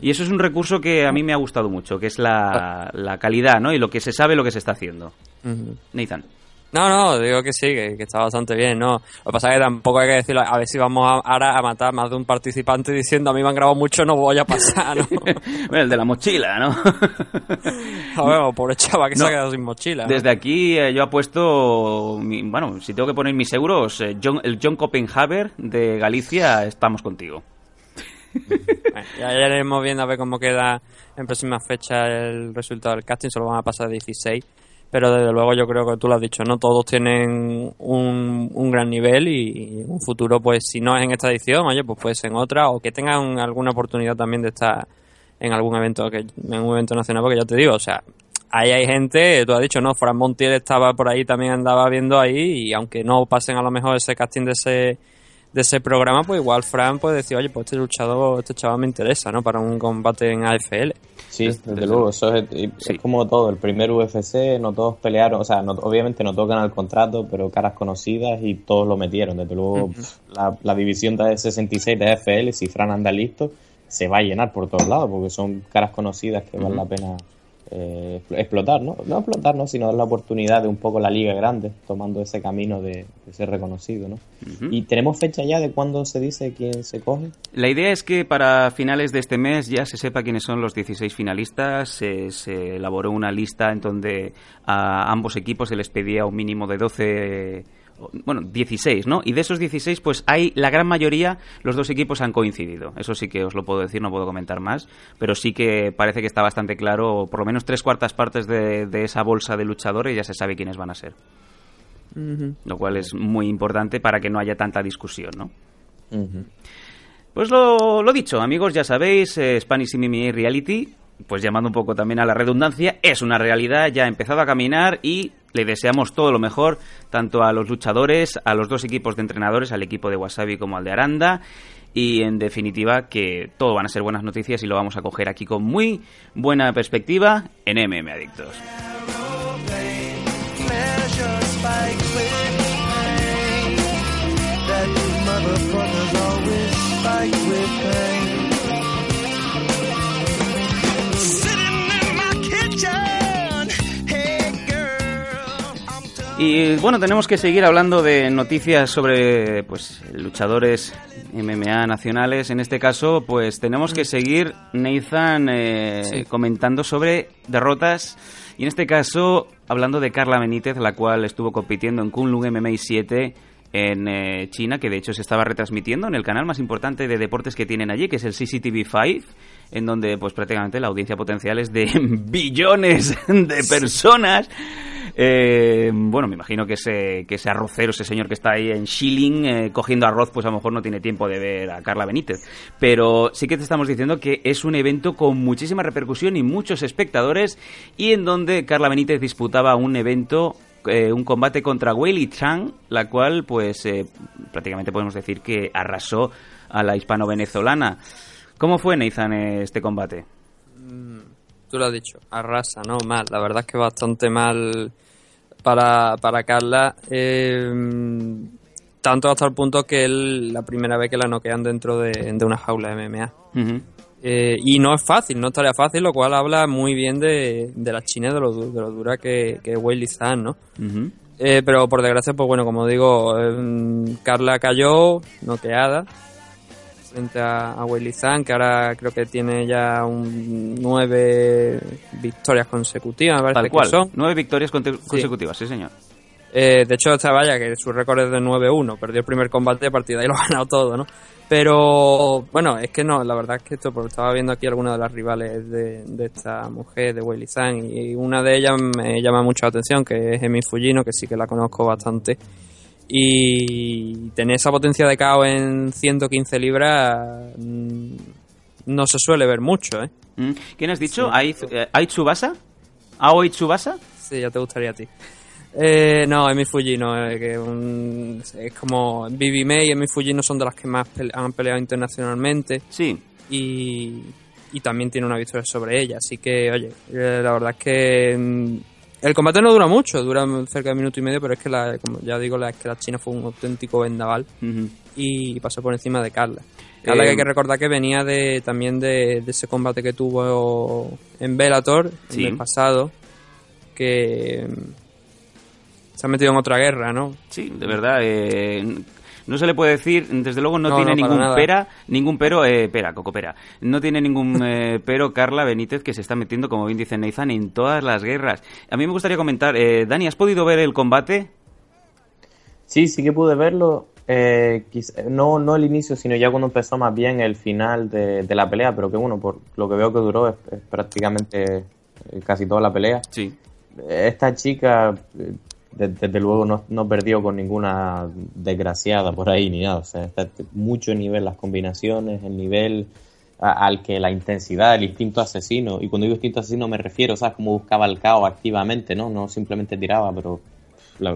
Y eso es un recurso que a mí me ha gustado mucho, que es la, la calidad, ¿no? Y lo que se sabe, lo que se está haciendo. Ujú. Nathan. No, no, digo que sí, que, que está bastante bien, ¿no? Lo que pasa es que tampoco hay que decirlo, a ver si vamos a, ahora a matar más de un participante diciendo a mí me han grabado mucho, no voy a pasar, ¿no? (laughs) bueno, el de la mochila, ¿no? (laughs) A ver, pobre chaval que se ha quedado sin mochila. ¿no? Desde aquí eh, yo apuesto, mi- bueno, si tengo que poner mis euros, eh, John- el John Copenhaver de Galicia, estamos contigo. Bueno, ya iremos viendo a ver cómo queda en próximas fechas el resultado del casting, solo van a pasar 16. Pero desde luego yo creo que tú lo has dicho, no todos tienen un, un gran nivel y un futuro, pues si no es en esta edición, oye, pues puede ser en otra o que tengan alguna oportunidad también de estar en algún evento que en un evento nacional, porque ya te digo, o sea, ahí hay gente, tú has dicho, no, Fran Montiel estaba por ahí, también andaba viendo ahí y aunque no pasen a lo mejor ese casting de ese de ese programa, pues igual Fran puede decir, oye, pues este luchador, este chaval me interesa, ¿no? Para un combate en AFL. Sí, Desde- luego, eso es, es Sí. como todo. El primer UFC, no todos pelearon, o sea, no- obviamente no tocan al contrato, pero caras conocidas y todos lo metieron. Desde luego, la, la división de 66 de AFL, si Fran anda listo, se va a llenar por todos lados, porque son caras conocidas que vale la pena eh, explotar, ¿no? No explotar, ¿no? Sino dar la oportunidad de un poco la liga grande, tomando ese camino de, de ser reconocido, ¿no? ¿Y tenemos fecha ya de cuándo se dice quién se coge? La idea es que para finales de este mes ya se sepa quiénes son los 16 finalistas. Se, se elaboró una lista en donde a ambos equipos se les pedía un mínimo de 12 bueno, 16, ¿no? Y de esos 16, pues hay la gran mayoría, los dos equipos han coincidido. Eso sí que os lo puedo decir, no puedo comentar más, pero sí que parece que está bastante claro, por lo menos tres cuartas partes de, de esa bolsa de luchadores ya se sabe quiénes van a ser. Lo cual es muy importante para que no haya tanta discusión, ¿no? Pues lo, lo dicho, amigos, ya sabéis, eh, Spanish MMA Reality, pues llamando un poco también a la redundancia, es una realidad, ya ha empezado a caminar y le deseamos todo lo mejor, tanto a los luchadores, a los dos equipos de entrenadores, al equipo de Wasabi como al de Aranda. Y en definitiva, que todo van a ser buenas noticias y lo vamos a coger aquí con muy buena perspectiva en MM Adictos. Y bueno, tenemos que seguir hablando de noticias sobre pues luchadores MMA nacionales. En este caso, pues tenemos que seguir, Nathan, eh, Sí. comentando sobre derrotas. Y en este caso, hablando de Carla Benítez, la cual estuvo compitiendo en Kunlun MMA 7 en eh, China, que de hecho se estaba retransmitiendo en el canal más importante de deportes que tienen allí, que es el CCTV 5, en donde pues prácticamente la audiencia potencial es de (laughs) billones de personas. Eh, bueno, me imagino que ese, que ese arrocero, ese señor que está ahí en Shilling eh, cogiendo arroz, pues a lo mejor no tiene tiempo de ver a Carla Benítez. Pero sí que te estamos diciendo que es un evento con muchísima repercusión y muchos espectadores y en donde Carla Benítez disputaba un evento eh, un combate contra Weili Chang, la cual, pues, eh, prácticamente podemos decir que arrasó a la hispano-venezolana. ¿Cómo fue, Nathan, este combate? Tú lo has dicho, arrasa, ¿no? Mal. La verdad es que bastante mal para, para Carla. Eh, tanto hasta el punto que él, la primera vez que la noquean dentro de, de una jaula de MMA. Eh, y no es fácil, no estaría fácil, lo cual habla muy bien de, de la China de lo, de lo dura que, que es Weili Zhang, ¿no? Eh, pero por desgracia, pues bueno, como digo, eh, Carla cayó noqueada frente a, a Zhang, que ahora creo que tiene ya un nueve victorias consecutivas, me parece Tal que cual. son. Nueve victorias consecutivas, sí, señor. Eh, de hecho, esta vaya, que su récord es de 9-1, perdió el primer combate, de ahí lo ha (laughs) ganado todo, ¿no? Pero, bueno, es que no, la verdad es que esto, porque estaba viendo aquí algunas de las rivales de, de esta mujer, de Weili Zhang, y una de ellas me llama mucho la atención, que es Emi Fujino, que sí que la conozco bastante. Y tener esa potencia de KO en 115 libras mm, no se suele ver mucho, ¿eh? Mm. ¿Quién has dicho? ¿Ai eh, Ai Tsubasa? ¿Aoi Tsubasa? Sí, ya te gustaría a ti. Eh, no, Emi Fujino, eh, que un- es como Bibi May y Emi Fujino son de las que más pele- han peleado internacionalmente. Sí. Y, y también tiene una victoria sobre ella. Así que, oye, eh, la verdad es que mm, el combate no dura mucho, dura cerca de un minuto y medio, pero es que, la, como ya digo, la, es que la China fue un auténtico vendaval y pasó por encima de Carla. Carla que Eh, hay que recordar que venía de también de, de ese combate que tuvo en Bellator Sí. en el pasado, que mm, se ha metido en otra guerra, ¿no? Sí, de verdad. eh, no se le puede decir, desde luego no, No, tiene no, ningún nada. pera, ningún pero, eh, pera, coco pera. No tiene ningún eh, (laughs) pero Carla Benítez que se está metiendo, como bien dice Nathan, en todas las guerras. A mí me gustaría comentar, eh, Dani, ¿has podido ver el combate? Sí, sí que pude verlo. eh, no, no el inicio, sino ya cuando empezó más bien el final de, de la pelea, pero que bueno, por lo que veo que duró es, es prácticamente casi toda la pelea. Sí. Esta chica, desde luego, no, no perdió con ninguna desgraciada por ahí ni nada. O sea, está mucho nivel las combinaciones, el nivel al que la intensidad, el instinto asesino. Y cuando digo instinto asesino me refiero, ¿sabes? Como buscaba el caos activamente, ¿no? No simplemente tiraba, pero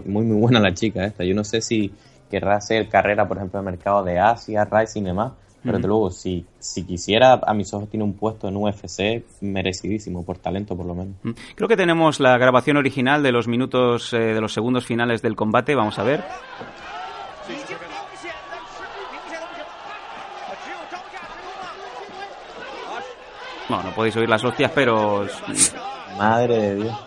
muy, muy buena la chica esta. Yo no sé si querrá hacer carrera, por ejemplo, en el mercado de Asia, Rising y demás. Pero desde luego, si, si quisiera, a mis ojos tiene un puesto en UFC merecidísimo, por talento por lo menos. Creo que tenemos la grabación original de los minutos, eh, de los segundos finales del combate, vamos a ver. No, no podéis oír las hostias, pero... (laughs) Madre de Dios.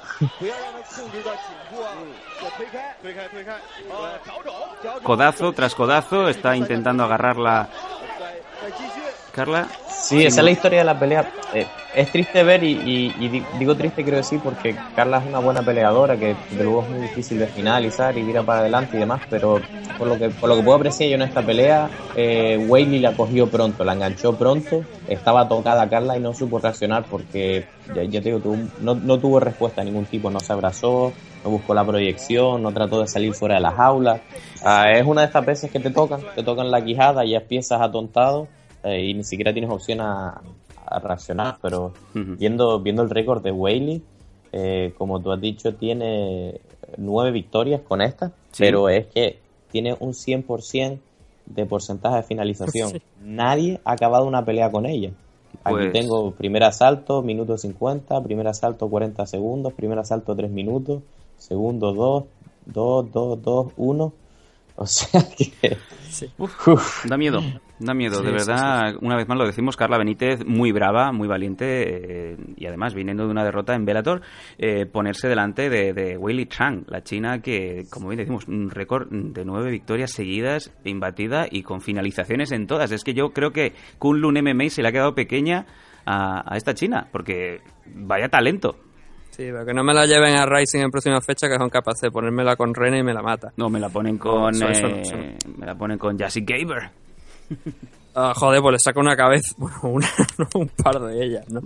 Codazo tras codazo, está intentando agarrarla Carla. Sí, esa es la historia de la pelea. Eh, es triste ver y, y- y di- digo triste quiero decir porque Carla es una buena peleadora que de luego es muy difícil de finalizar y ir para adelante y demás, pero por lo que por lo que puedo apreciar yo en esta pelea, eh, Whaley la cogió pronto, la enganchó pronto, estaba tocada Carla y no supo reaccionar porque ya, ya te digo, tuvo- no, no tuvo respuesta de ningún tipo, no se abrazó, no buscó la proyección, no trató de salir fuera de la jaula. Ah, es una de estas veces que te tocan, te tocan la quijada y ya empiezas atontado eh, y ni siquiera tienes opción a, a reaccionar, pero viendo, viendo el récord de Whaley, eh, como tú has dicho, tiene nueve victorias con esta, Sí. pero es que tiene un 100% de porcentaje de finalización. (laughs) Sí. Nadie ha acabado una pelea con ella. Aquí Pues- tengo primer asalto, minuto 50, primer asalto 40 segundos, primer asalto 3 minutos, segundo 2, 2, 2, 2, 1. (laughs) O sea que... Uf. Da miedo, da miedo, Sí, de sí, verdad. Una vez más lo decimos, Carla Benítez, muy brava, muy valiente eh, y además viniendo de una derrota en Bellator, eh, ponerse delante de, de Weili Chang, la china que, como bien decimos, un récord de nueve victorias seguidas, imbatida y con finalizaciones en todas. Es que yo creo que Kunlun MMA se le ha quedado pequeña a, a esta china, porque vaya talento. Sí, pero que no me la lleven a Rising en próxima fecha, que son capaces de ponérmela con Rene y me la mata. No, me la ponen con, eh, me la ponen con Jassy Gaber. (laughs) Ah, joder, pues le saco una cabeza, (laughs) bueno, una, no, un par de ellas, ¿no?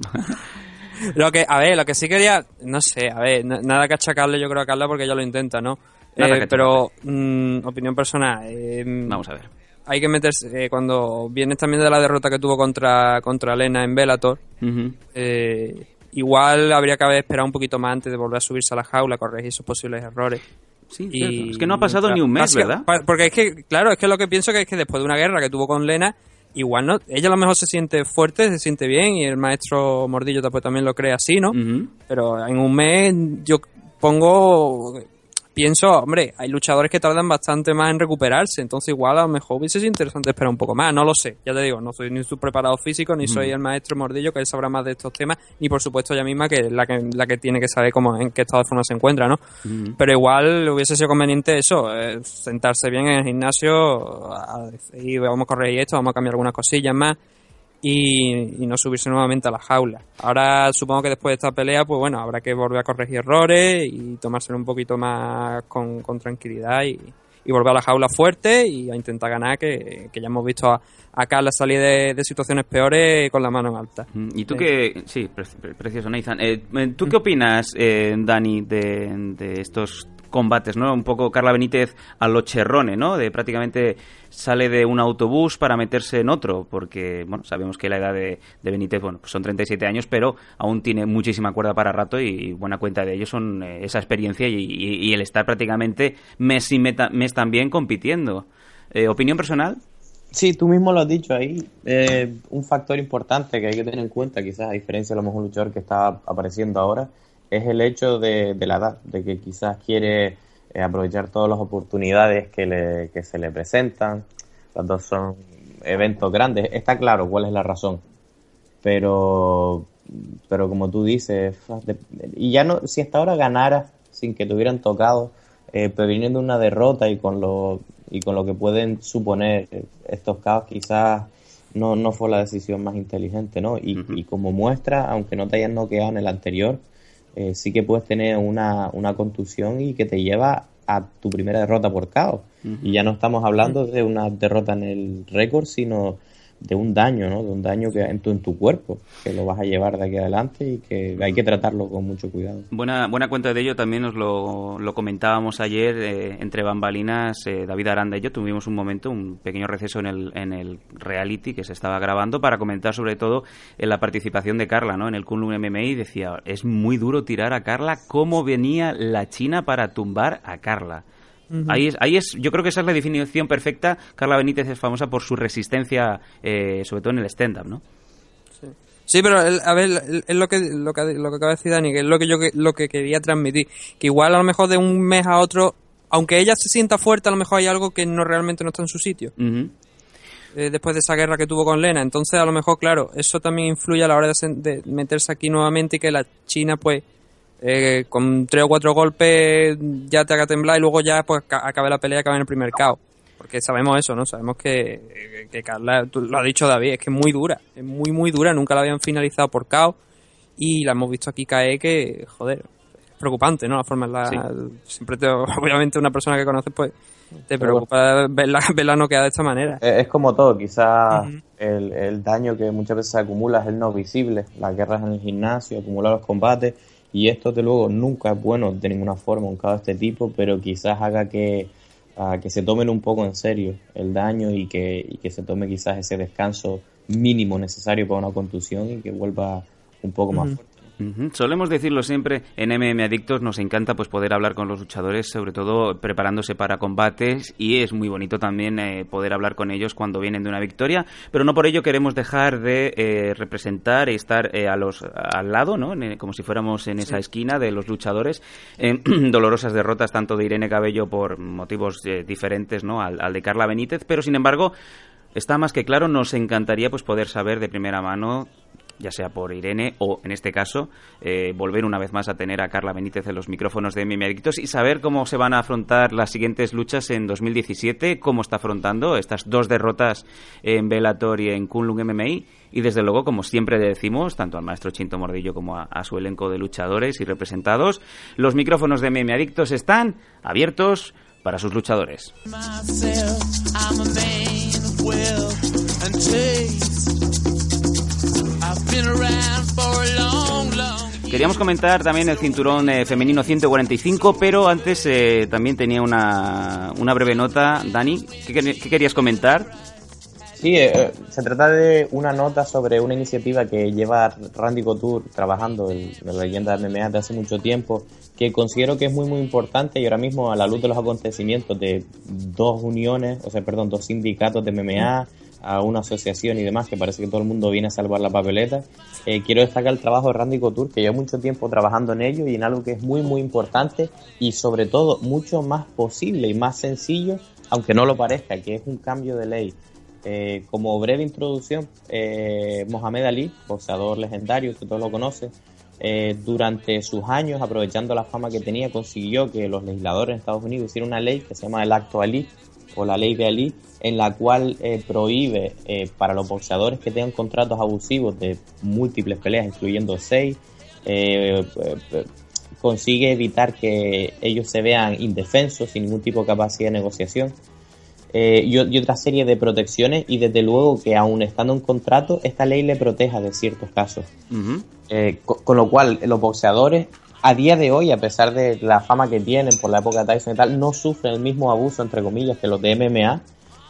(laughs) Lo que, a ver, lo que sí quería, no sé, a ver, na- nada que achacarle yo creo a Carla porque ella lo intenta, ¿no? Eh, pero, mm, opinión personal, eh, Vamos a ver. hay que meterse, eh, cuando vienes también de la derrota que tuvo contra, contra Elena en Bellator, Ujú. eh, igual habría que haber esperado un poquito más antes de volver a subirse a la jaula, corregir esos posibles errores. Sí, Y- cierto. es que no ha pasado ni un mes, ¿verdad? Porque es que, claro, es que lo que pienso que es que después de una guerra que tuvo con Lena, igual no, ella a lo mejor se siente fuerte, se siente bien y el maestro Mordillo también lo cree así, ¿no? Pero en un mes yo pongo, pienso, hombre, hay luchadores que tardan bastante más en recuperarse, entonces igual a lo mejor hubiese sido interesante esperar un poco más, no lo sé, ya te digo, no soy ni su preparado físico, ni soy el maestro Mordillo, que él sabrá más de estos temas, ni por supuesto ella misma, que es la que, la que tiene que saber cómo, en qué estado de forma se encuentra, ¿no? Pero igual hubiese sido conveniente eso, eh, sentarse bien en el gimnasio a decir, vamos a corregir esto, vamos a cambiar algunas cosillas más y, y no subirse nuevamente a la jaula. Ahora supongo que después de esta pelea, pues bueno, habrá que volver a corregir errores y tomárselo un poquito más con, con tranquilidad y, y volver a la jaula fuerte y a intentar ganar, que, que ya hemos visto a, a Carla salir de, de situaciones peores con la mano en alta. Mm, ¿Y tú Eh, qué...? Sí, pre- pre- precioso, Nathan. Eh, eh, ¿Tú qué opinas, eh, Dani, de, de estos combates, no? Un poco Carla Benítez a lo cherrone, ¿no? De prácticamente sale de un autobús para meterse en otro, porque, bueno, sabemos que la edad de, Benítez, bueno, pues son 37 años, pero aún tiene muchísima cuerda para rato y buena cuenta de ello son eh, esa experiencia y, el estar prácticamente mes y mes también compitiendo. Eh, ¿Opinión personal? Sí, tú mismo lo has dicho ahí. Eh, un factor importante que hay que tener en cuenta, quizás a diferencia de lo mejor luchador que está apareciendo ahora, es el hecho de, de la edad, de que quizás quiere eh, aprovechar todas las oportunidades que, le, que se le presentan. Los dos son eventos grandes. Está claro cuál es la razón. Pero, pero como tú dices, y ya no, si hasta ahora ganara sin que te hubieran tocado, eh, pero viniendo de una derrota y con lo y con lo que pueden suponer estos caos, quizás no, no fue la decisión más inteligente, ¿no? Y, y como muestra, aunque no te hayan noqueado en el anterior, eh, sí que puedes tener una, una contusión y que te lleva a tu primera derrota por caos. Y ya no estamos hablando de una derrota en el récord, sino de un daño, ¿no? De un daño que en tu, en tu cuerpo, que lo vas a llevar de aquí adelante y que hay que tratarlo con mucho cuidado. Buena, buena cuenta de ello también nos lo, lo comentábamos ayer eh, entre bambalinas. eh, David Aranda y yo tuvimos un momento, un pequeño receso en el, en el reality que se estaba grabando para comentar sobre todo en la participación de Carla ¿no? en el Kunlun MMA y decía, es muy duro tirar a Carla, cómo venía la China para tumbar a Carla. Ahí es, ahí es, yo creo que esa es la definición perfecta. Carla Benítez es famosa por su resistencia, eh, sobre todo en el stand-up, ¿no? Sí, pero el- a ver, es lo que, lo que lo que acaba de decir Dani, que es lo que yo que- lo que quería transmitir, que igual a lo mejor de un mes a otro, aunque ella se sienta fuerte, a lo mejor hay algo que no realmente no está en su sitio. Eh, después de esa guerra que tuvo con Lena. Entonces, a lo mejor, claro, eso también influye a la hora de, de meterse aquí nuevamente y que la China, pues, eh, con tres o cuatro golpes ya te haga temblar y luego ya pues ca- acabe la pelea, acabe en el primer KO. Porque sabemos eso, ¿no? Sabemos que, que Carla, tú lo ha dicho David, es que es muy dura, es muy, muy dura, nunca la habían finalizado por KO y la hemos visto aquí caer que, joder, es preocupante, ¿no? La forma en la... Sí. Siempre te, (laughs) obviamente una persona que conoces pues te preocupa verla, (laughs) verla noqueada de esta manera. Es, como todo, quizás el, el daño que muchas veces se acumula es el no visible, las guerras en el gimnasio, acumular los combates, y esto de luego nunca es bueno de ninguna forma, un caso de este tipo, pero quizás haga que, que se tomen un poco en serio el daño y que, y que se tome quizás ese descanso mínimo necesario para una contusión y que vuelva un poco más fuerte. Solemos decirlo siempre, en MM Adictos nos encanta pues poder hablar con los luchadores, sobre todo preparándose para combates y es muy bonito también eh, poder hablar con ellos cuando vienen de una victoria, pero no por ello queremos dejar de eh, representar y estar eh, a los al lado, ¿no? En, como si fuéramos en esa esquina de los luchadores (clears throat) dolorosas derrotas tanto de Irene Cabello por motivos diferentes, ¿no? Al, al de Carla Benítez, pero sin embargo está más que claro, nos encantaría pues poder saber de primera mano ya sea por Irene o, en este caso, eh, volver una vez más a tener a Carla Benítez en los micrófonos de MM Adictos y saber cómo se van a afrontar las siguientes luchas en 2017, cómo está afrontando estas dos derrotas en Bellator y en Kunlun MMI y, desde luego, como siempre decimos, tanto al maestro Chinto Mordillo como a, su elenco de luchadores y representados, los micrófonos de MM Adictos están abiertos para sus luchadores. Queríamos comentar también el cinturón eh, femenino 145, pero antes eh, también tenía una, una breve nota. Dani, ¿qué, qué querías comentar? Sí, eh, eh, se trata de una nota sobre una iniciativa que lleva Randy Couture trabajando en, en la leyenda de MMA de hace mucho tiempo, que considero que es muy muy importante y ahora mismo a la luz de los acontecimientos de dos uniones, o sea, perdón, dos sindicatos de MMA, a una asociación y demás, que parece que todo el mundo viene a salvar la papeleta, eh, quiero destacar el trabajo de Randy Couture, que lleva mucho tiempo trabajando en ello y en algo que es muy muy importante y sobre todo mucho más posible y más sencillo, aunque no lo parezca, que es un cambio de ley. Eh, como breve introducción, eh, Mohamed Ali, boxeador legendario, que todos lo conocen, durante sus años, aprovechando la fama que tenía, consiguió que los legisladores en Estados Unidos hicieran una ley que se llama el Acto Ali, o la ley de Ali, en la cual eh, prohíbe eh, para los boxeadores que tengan contratos abusivos de múltiples peleas, incluyendo seis, eh, consigue evitar que ellos se vean indefensos, sin ningún tipo de capacidad de negociación. Y, otra serie de protecciones y desde luego que aun estando en contrato esta ley le proteja de ciertos casos. Con, lo cual los boxeadores a día de hoy a pesar de la fama que tienen por la época de Tyson y tal no sufren el mismo abuso entre comillas que los de MMA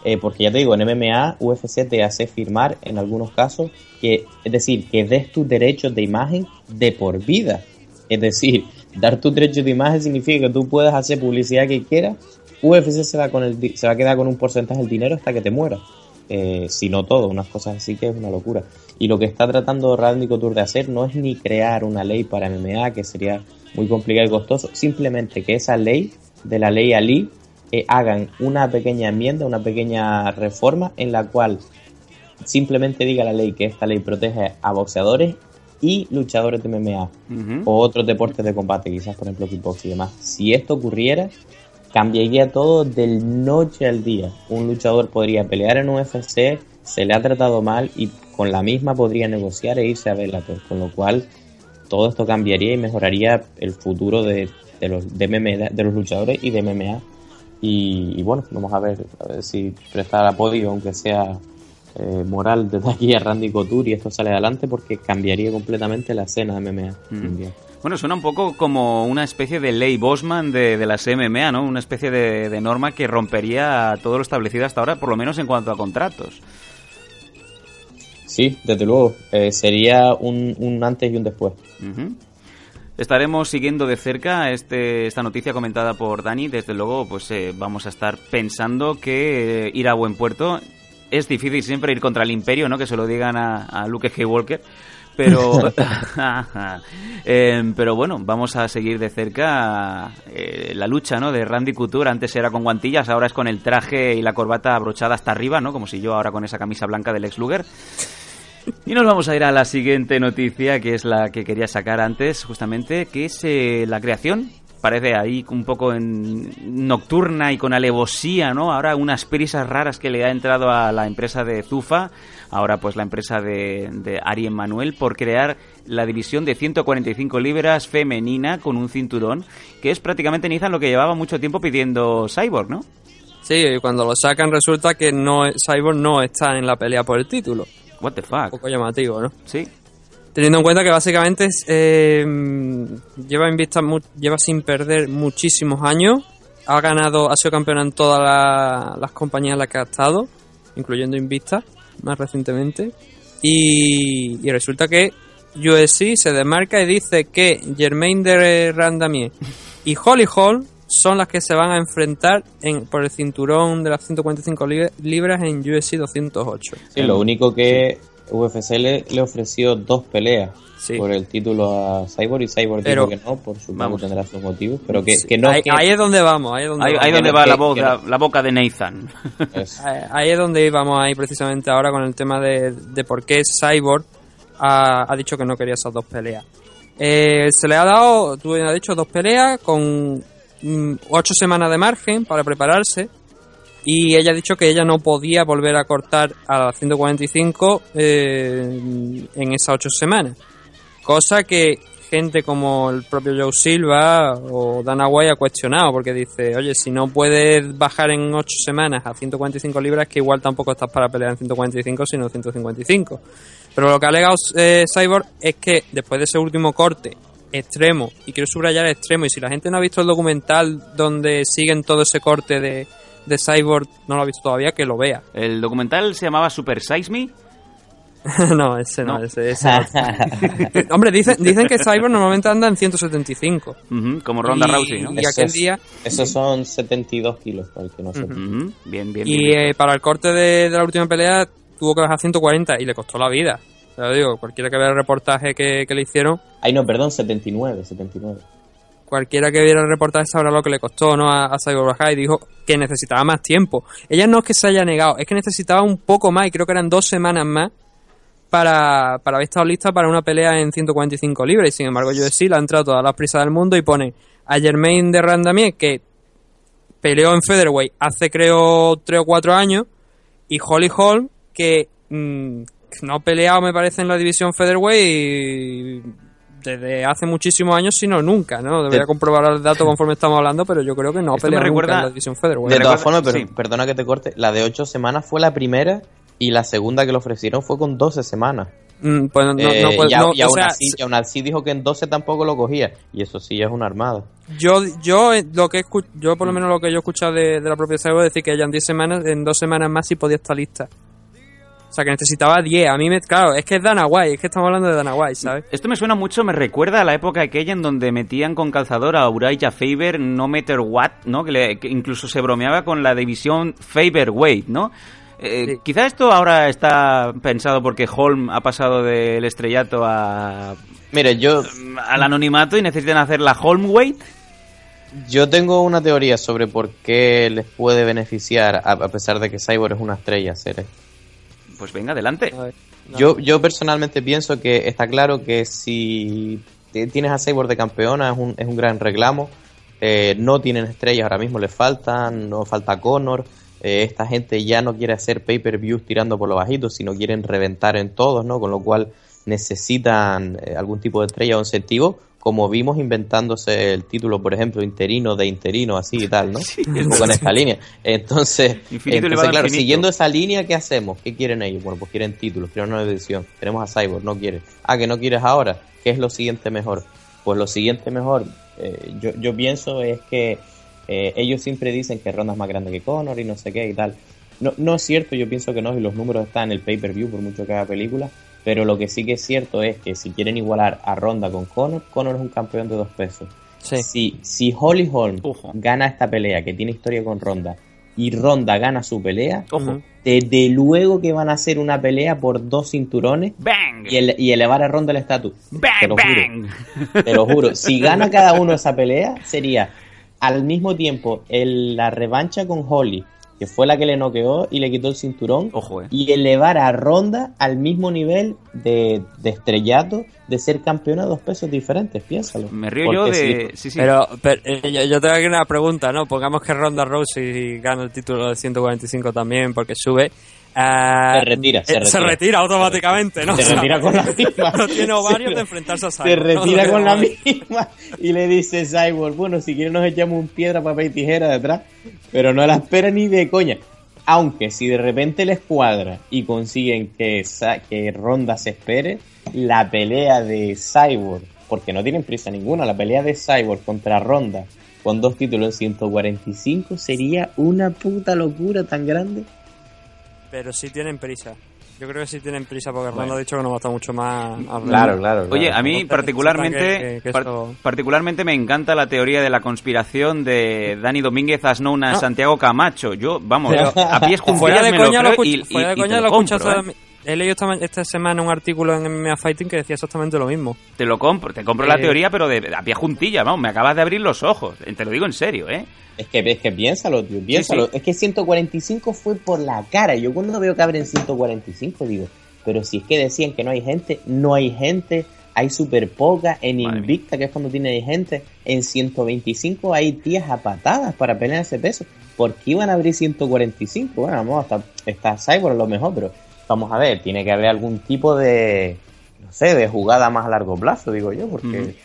eh, porque ya te digo en MMA UFC te hace firmar en algunos casos que es decir que des tus derechos de imagen de por vida es decir dar tus derechos de imagen significa que tú puedes hacer publicidad que quieras UFC se va, con el, se va a quedar con un porcentaje del dinero hasta que te mueras. Eh, si no todo, unas cosas así que es una locura. Y lo que está tratando Randy Couture de hacer no es ni crear una ley para MMA, que sería muy complicado y costoso, simplemente que esa ley, de la ley Ali, eh, hagan una pequeña enmienda, una pequeña reforma en la cual simplemente diga la ley que esta ley protege a boxeadores y luchadores de MMA o otros deportes de combate, quizás por ejemplo kickboxing y demás. Si esto ocurriera, cambiaría todo del noche al día. Un luchador podría pelear en UFC, se le ha tratado mal y con la misma podría negociar e irse a Bellator, con lo cual todo esto cambiaría y mejoraría el futuro de, de los de, MMA, de los luchadores y de MMA. Y, y bueno, vamos a ver, a ver si prestar apoyo, aunque sea eh, moral, desde aquí a Randy Couture y esto sale adelante porque cambiaría completamente la escena de MMA. Bueno, suena un poco como una especie de ley Bosman de, de las MMA, ¿no? Una especie de, de norma que rompería todo lo establecido hasta ahora, por lo menos en cuanto a contratos. Sí, desde luego. Eh, sería un, un antes y un después. Estaremos siguiendo de cerca este, esta noticia comentada por Dani. Desde luego, pues eh, vamos a estar pensando que eh, ir a buen puerto es difícil siempre ir contra el imperio, ¿no? Que se lo digan a, a Luke G. Walker. Pero, (laughs) (laughs) Eh, pero bueno, vamos a seguir de cerca eh, la lucha, ¿no? De Randy Couture. Antes era con guantillas, ahora es con el traje y la corbata abrochada hasta arriba, ¿no? Como si yo ahora con esa camisa blanca del ex Luger. Y nos vamos a ir a la siguiente noticia, que es la que quería sacar antes, justamente, que es eh, la creación. Parece ahí un poco en nocturna y con alevosía, ¿no? Ahora unas prisas raras que le ha entrado a la empresa de Zufa, ahora pues la empresa de, de Ari Emanuel, por crear la división de 145 libras femenina con un cinturón, que es prácticamente Nizan lo que llevaba mucho tiempo pidiendo Cyborg, ¿no? Sí, y cuando lo sacan resulta que no Cyborg no está en la pelea por el título. What the fuck. Un poco llamativo, ¿no? Sí. Teniendo en cuenta que básicamente eh, lleva Invicta mu- lleva sin perder muchísimos años. Ha ganado, ha sido campeona en todas la- las compañías en las que ha estado, incluyendo Invicta, más recientemente. Y, y resulta que USC se desmarca y dice que Germaine de Randamier y Holly Hall son las que se van a enfrentar en, por el cinturón de las 145 lib- libras en UFC 208. Sí, lo único que UFC le, le ofreció dos peleas por el título a Cyborg y Cyborg Pero- dijo que no, por supuesto Vamos. tendrá sus motivos, pero que, que no ahí, que- ahí es donde vamos, ahí es donde Ahí, vamos. ahí donde va la, que- boca, la boca de Nathan. (laughs) es- Ahí- Ahí es donde íbamos ahí precisamente ahora con el tema de, de por qué Cyborg ha, ha dicho que no quería esas dos peleas. Eh, se le ha dado, tú has dicho, dos peleas con mm, ocho semanas de margen para prepararse y ella ha dicho que ella no podía volver a cortar a las 145 eh, en esas ocho semanas. Cosa que gente como el propio Joe Silva o Dana White ha cuestionado, porque dice, oye, si no puedes bajar en 8 semanas a 145 libras, que igual tampoco estás para pelear en 145, sino en 155. Pero lo que ha alegado eh, Cyborg es que después de ese último corte extremo, y quiero subrayar extremo, y si la gente no ha visto el documental donde siguen todo ese corte de, de Cyborg, no lo ha visto todavía, que lo vea. (laughs) El documental se llamaba Super Size Me. no, ese no, No. ese, ese no. (laughs) Hombre, dicen, dicen que Cyborg normalmente anda en 175. Ujú, como Ronda Y- Rousey, ¿no? y aquel esos- día- Esos son 72 kilos, para el que no sepa. Ujú, Bien, bien, Y bien. eh, para el corte de, de la última pelea tuvo que bajar 140 y le costó la vida. Te lo digo, cualquiera que vea el reportaje que, que le hicieron, Ay, no, perdón, 79, 79. Cualquiera que viera el reportaje sabrá lo que le costó ¿no? a, a bajar y dijo que necesitaba más tiempo. Ella no es que se haya negado, es que necesitaba un poco más y creo que eran dos semanas más para, para haber estado lista para una pelea en 145 libras y sin embargo yo sí la entrado todas las prisas del mundo y pone a Germain de Randamier que peleó en Featherweight hace creo 3 o 4 años y Holly Holm que mm, no ha peleado me parece en la división Featherweight y desde hace muchísimos años sino nunca no debería De- comprobar el dato conforme estamos hablando pero yo creo que no me peleado nunca recuerda- en la división Featherweight De todas recuerda- formas, pero sí. perdona que te corte, la de 8 semanas fue la primera y la segunda que le ofrecieron fue con 12 semanas. Mm, pues no, Eh, no, pues y, a- no, y o aún sea, así, y aún así dijo que en 12 tampoco lo cogía. Y eso sí es una armada. Yo, yo eh, lo que yo por lo menos lo que yo he escuchado de, de la propia Cyborg es decir que ella en 10 semanas, en dos semanas más sí podía estar lista. O sea que necesitaba 10. A mí me, claro, es que es Dana White, es que estamos hablando de Dana White, ¿sabes? Esto me suena mucho, me recuerda a la época aquella en donde metían con calzador a Uriah Faber, no matter what, ¿no? Que, le- que incluso se bromeaba con la división Faber Weight, ¿no? Eh, Sí. Quizá esto ahora está pensado porque Holm ha pasado del estrellato a, Mire, yo, al anonimato y necesitan hacer la Holm Weight. yo tengo una teoría sobre por qué les puede beneficiar, a, pesar de que Cyborg es una estrella, esto. Pues venga, adelante. A ver, no. Yo, yo personalmente pienso que está claro que si tienes a Cyborg de campeona es un, es un gran reclamo. Eh, no tienen estrellas ahora mismo, les faltan, no falta Conor. Eh, esta gente ya no quiere hacer pay-per-views tirando por lo bajito, sino quieren reventar en todos, ¿no? Con lo cual necesitan eh, algún tipo de estrella o incentivo, como vimos inventándose el título, por ejemplo, interino de interino, así y tal, ¿no? (laughs) Poco en esta línea. Entonces, entonces claro, siguiendo esa línea, ¿qué hacemos? ¿Qué quieren ellos? Bueno, pues quieren títulos, quieren una edición. Tenemos a Cyborg, no quiere. Ah, que no quieres ahora. ¿Qué es lo siguiente mejor? Pues lo siguiente mejor, eh, yo, yo pienso es que eh, ellos siempre dicen que Ronda es más grande que Conor y no sé qué y tal. No, no es cierto, yo pienso que no, y los números están en el pay-per-view por mucho que haga película, pero lo que sí que es cierto es que si quieren igualar a Ronda con Conor, Conor es un campeón de dos pesos. Sí. Si, si Holly Holm Ojo. gana esta pelea, que tiene historia con Ronda, y Ronda gana su pelea, Ojo. desde luego que van a hacer una pelea por dos cinturones ¡Bang! y, ele- y elevar a Ronda el estatus. Te ¡Bang, lo bang! juro. Te lo juro. Si gana (laughs) cada uno esa pelea, sería al mismo tiempo el- la revancha con Holly que fue la que le noqueó y le quitó el cinturón, Ojo, eh. y elevar a Ronda al mismo nivel de, de estrellato de ser campeona de dos pesos diferentes, piénsalo. Me río yo de... Sí, sí. Pero, pero, eh, yo, yo tengo aquí una pregunta, ¿no? Pongamos que Ronda Rousey gana el título de 145 también porque sube. Ah, Se retira, se eh, retira. retira automáticamente, ¿no? Se O sea, retira con la (laughs) misma. No tiene ovarios Se- de enfrentarse a se Cyborg, ¿no? retira No con la (laughs) misma y le dice Cyborg, bueno, si quieres nos echamos un piedra, papel y tijera detrás, pero no la espera ni de coña. Aunque si de repente les cuadra y consiguen que, que Ronda se espere, la pelea de Cyborg, porque no tienen prisa ninguna, la pelea de Cyborg contra Ronda con dos títulos en 145 sería una puta locura tan grande. Pero sí tienen prisa. Yo creo que sí tienen prisa porque Bueno. Ronda ha dicho que no va a estar mucho más. Claro, ritmo. claro. Oye, a mí particularmente, que- que- que par- esto- particularmente me encanta la teoría de la conspiración de Dani Domínguez as known as No. Santiago Camacho. Yo, vamos, Pero- a pies juntillas me lo creo y, fuera de y- y coña te lo lo compro, escuchas ¿eh? He leído esta, ma- esta semana un artículo en MMA Fighting que decía exactamente lo mismo. Te lo compro, te compro la Eh. teoría, pero de, a pie juntillas, vamos, me acabas de abrir los ojos. Te lo digo en serio, ¿eh? Es que, es que piénsalo, tío, piénsalo. sí. Es que 145 fue por la cara. Yo cuando veo que abren 145 digo, pero si es que decían que no hay gente, no hay gente, hay súper poca. En Madre Invicta, que es cuando tiene gente, en 125 hay tías a patadas para pelear ese peso. ¿Por qué iban a abrir 145? Bueno, vamos, hasta está Cyborg a lo mejor, pero vamos a ver, tiene que haber algún tipo de, no sé, de jugada más a largo plazo, digo yo, porque...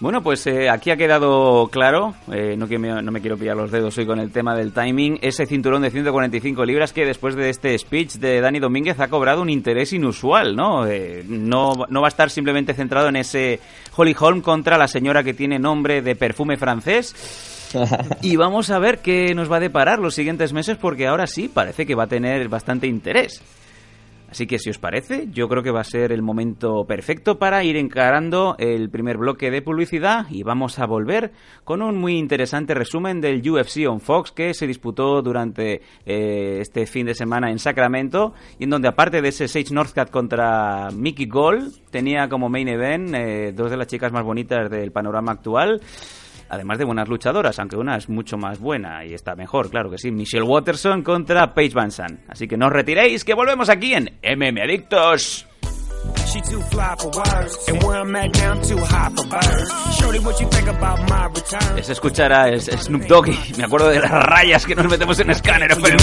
Bueno, pues eh, aquí ha quedado claro, eh, no, que me, no me quiero pillar los dedos hoy con el tema del timing, ese cinturón de 145 libras que después de este speech de Dani Domínguez ha cobrado un interés inusual, ¿no? Eh, no, no va a estar simplemente centrado en ese Holly Holm contra la señora que tiene nombre de perfume francés. (laughs) Y vamos a ver qué nos va a deparar los siguientes meses porque ahora sí parece que va a tener bastante interés. Así que si os parece, yo creo que va a ser el momento perfecto para ir encarando el primer bloque de publicidad y vamos a volver con un muy interesante resumen del UFC on Fox que se disputó durante eh, este fin de semana en Sacramento y en donde aparte de ese Sage Northcutt contra Mickey Gall tenía como main event eh, dos de las chicas más bonitas del panorama actual. Además de buenas luchadoras, aunque una es mucho más buena y está mejor, claro que sí. Michelle Watterson contra Paige Van Zandt. Así que no os retiréis, que volvemos aquí en MM Adictos. She too fly for words, and where I'm at now, I'm too high for birds. Shorty, what you think about my return? Es escuchar a es- Snoop Dogg y me acuerdo de las rayas que nos metemos en escáner. pero-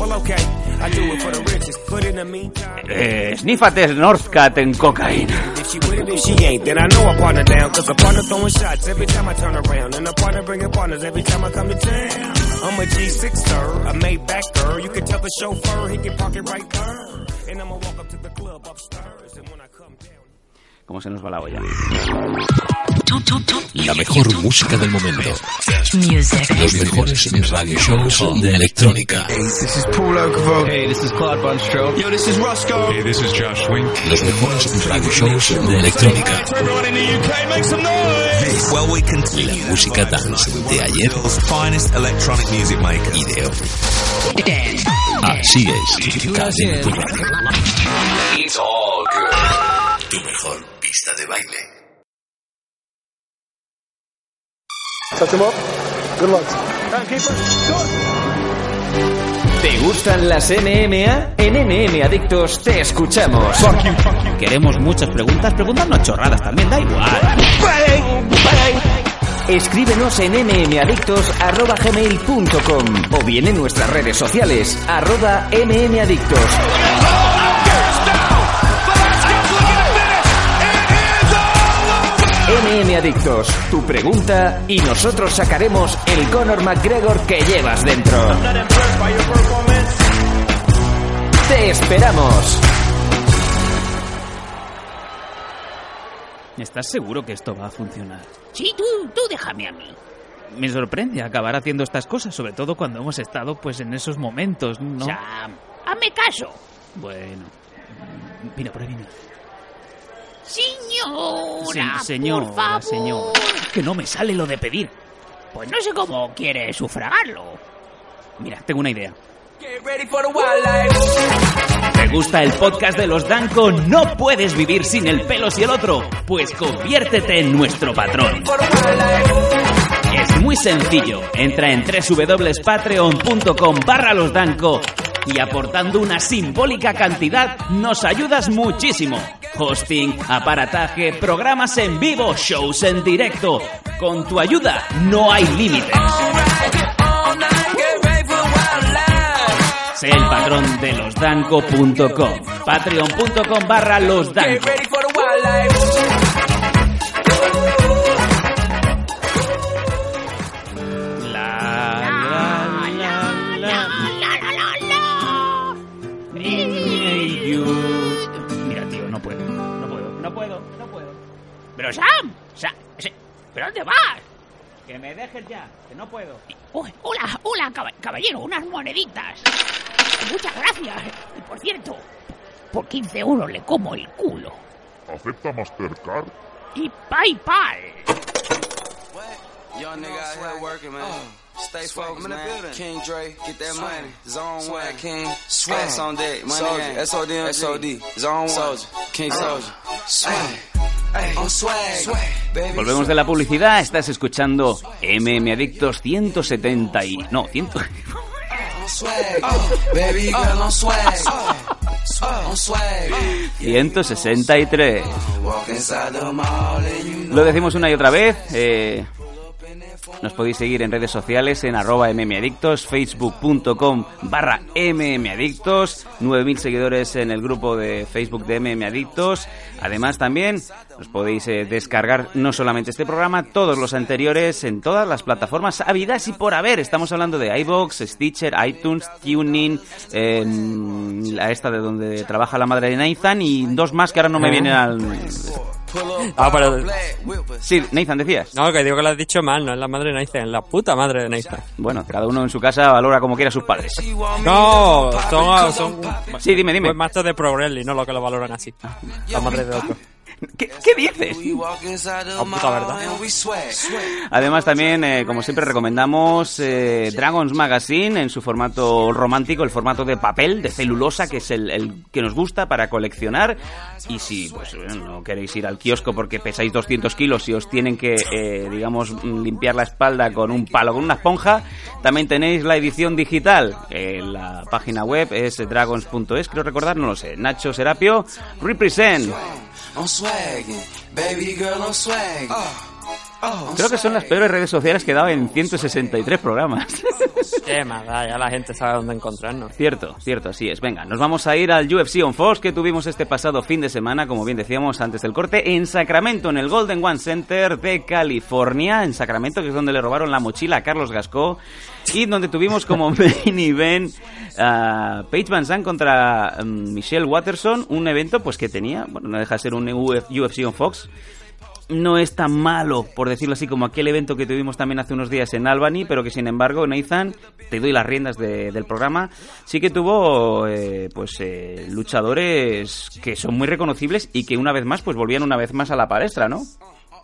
Do it for the haters, I do it for the players. Well, okay, I do it for the riches, but in the meantime, Eh, snífate Northcat en cocaína. if she with it, if she ain't, then I know I partner down. Cause a partner throwing shots every time I turn around. And a partner bringing partners every time I come to town. I'm a G6, sir, a Maybach girl. You can tell the chauffeur, he can park it right there. And I'ma walk up to the club upstairs. And when I come down. ¿Cómo se nos va la olla? La mejor música del momento. Los mejores radio shows de electrónica. This is Paul Oakenfold. Hey, this is Claude Von Stroh. Yo, this is Roscoe. Hey, this is Josh Wink. Los mejores radio shows de electrónica. Well, we continue. La música dance de ayer finest electronic music maker. y de hoy. Así es. Cadena tu radio. It's all good. Tu mejor pista de baile. Touch him up. Good luck. Timekeeper. ¿Te gustan las MMA? En MM Adictos te escuchamos. Queremos muchas preguntas, preguntarnos chorradas también, da igual. Escríbenos en mmadictos.gmail.com o bien en nuestras redes sociales, arroba mmadictos. MM Adictos, tu pregunta y nosotros sacaremos el Conor McGregor que llevas dentro. ¡Te esperamos! ¿Estás seguro que esto va a funcionar? Sí, tú, tú déjame a mí. Me sorprende acabar haciendo estas cosas, sobre todo cuando hemos estado pues en esos momentos, ¿no? Sam, hazme caso. Bueno. Mira, por ahí viene. Señora, Se- señora, por favor. señor. Que no me sale lo de pedir. Pues no sé cómo quiere sufragarlo. Mira, tengo una idea. ¿Te gusta el podcast de los Danco? ¿No puedes vivir sin el pelo y el otro? Pues conviértete en nuestro patrón. Es muy sencillo. Entra en www.patreon.com barra losdanco y aportando una simbólica cantidad nos ayudas muchísimo. Hosting, aparataje, programas en vivo, shows en directo. Con tu ayuda no hay límites. Sé el patrón de losdanco.com. Patreon.com barra losdanco. Pero Sam, Sam, ¿pero dónde vas? Que me dejes ya, que no puedo. Uy, hola, hola, caba- caballero, unas moneditas. Muchas gracias. Y por cierto, por 15 euros le como el culo. ¿Acepta Mastercard? Y PayPal. Young nigga out here working, man. Stay focused, man. King Dre, get that money. Zone one, King. Swag on deck, money Soldier. SODMG. SOD. Zone one. Soldier. King Soldier. Swag. On swag. Baby. Volvemos de la publicidad, estás escuchando MM Adictos 170 y... No, 100... On swag. Baby girl on swag. On swag. 163. Walk inside the mall and you Lo decimos una y otra vez. eh, nos podéis seguir en redes sociales en arroba mmadictos, facebook.com barra mmadictos, 9.000 seguidores en el grupo de Facebook de mmadictos. Además también os podéis eh, descargar no solamente este programa, todos los anteriores en todas las plataformas habidas y por haber. Estamos hablando de iBox, Stitcher, iTunes, Tuning, eh, la esta de donde trabaja la madre de Nathan y dos más que ahora no me vienen al... Ah, pero... Sí, Nathan, decías. No, que digo que lo has dicho mal, no es la madre de Nathan, es la puta madre de Nathan. Bueno, cada uno en su casa valora como quiera a sus padres. No, son, son Sí, dime, dime. pues masters de Pro Wrestling, no lo que lo valoran así. La madre de otro. ¿Qué, qué dices? Oh, puta verdad. Además también, eh, como siempre, recomendamos eh, Dragons Magazine en su formato romántico, el formato de papel, de celulosa, que es el, el que nos gusta para coleccionar. Y si pues, eh, no queréis ir al kiosco porque pesáis 200 kilos y os tienen que, eh, digamos, limpiar la espalda con un palo, con una esponja, también tenéis la edición digital. Eh, la página web es dragons.es, creo recordar, no lo sé. Nacho Serapio, represent. On swaggin'. Baby girl on swag. Oh, Creo que son las peores redes sociales que he dado en 163 programas. (laughs) Qué más da, ya la gente sabe dónde encontrarnos. Cierto, cierto, así es. Venga, nos vamos a ir al UFC on Fox que tuvimos este pasado fin de semana, como bien decíamos antes del corte, en Sacramento, en el Golden One Center de California, en Sacramento, que es donde le robaron la mochila a Carlos Gascó, y donde tuvimos como (laughs) main event a Paige Van Zandt contra mm, Michelle Watterson, un evento pues que tenía, bueno, no deja de ser un Uf- UFC on Fox, no es tan malo, por decirlo así, como aquel evento que tuvimos también hace unos días en Albany, pero que sin embargo, Nathan, te doy las riendas de- del programa, sí que tuvo eh, pues eh, luchadores que son muy reconocibles y que una vez más pues volvían una vez más a la palestra, ¿no?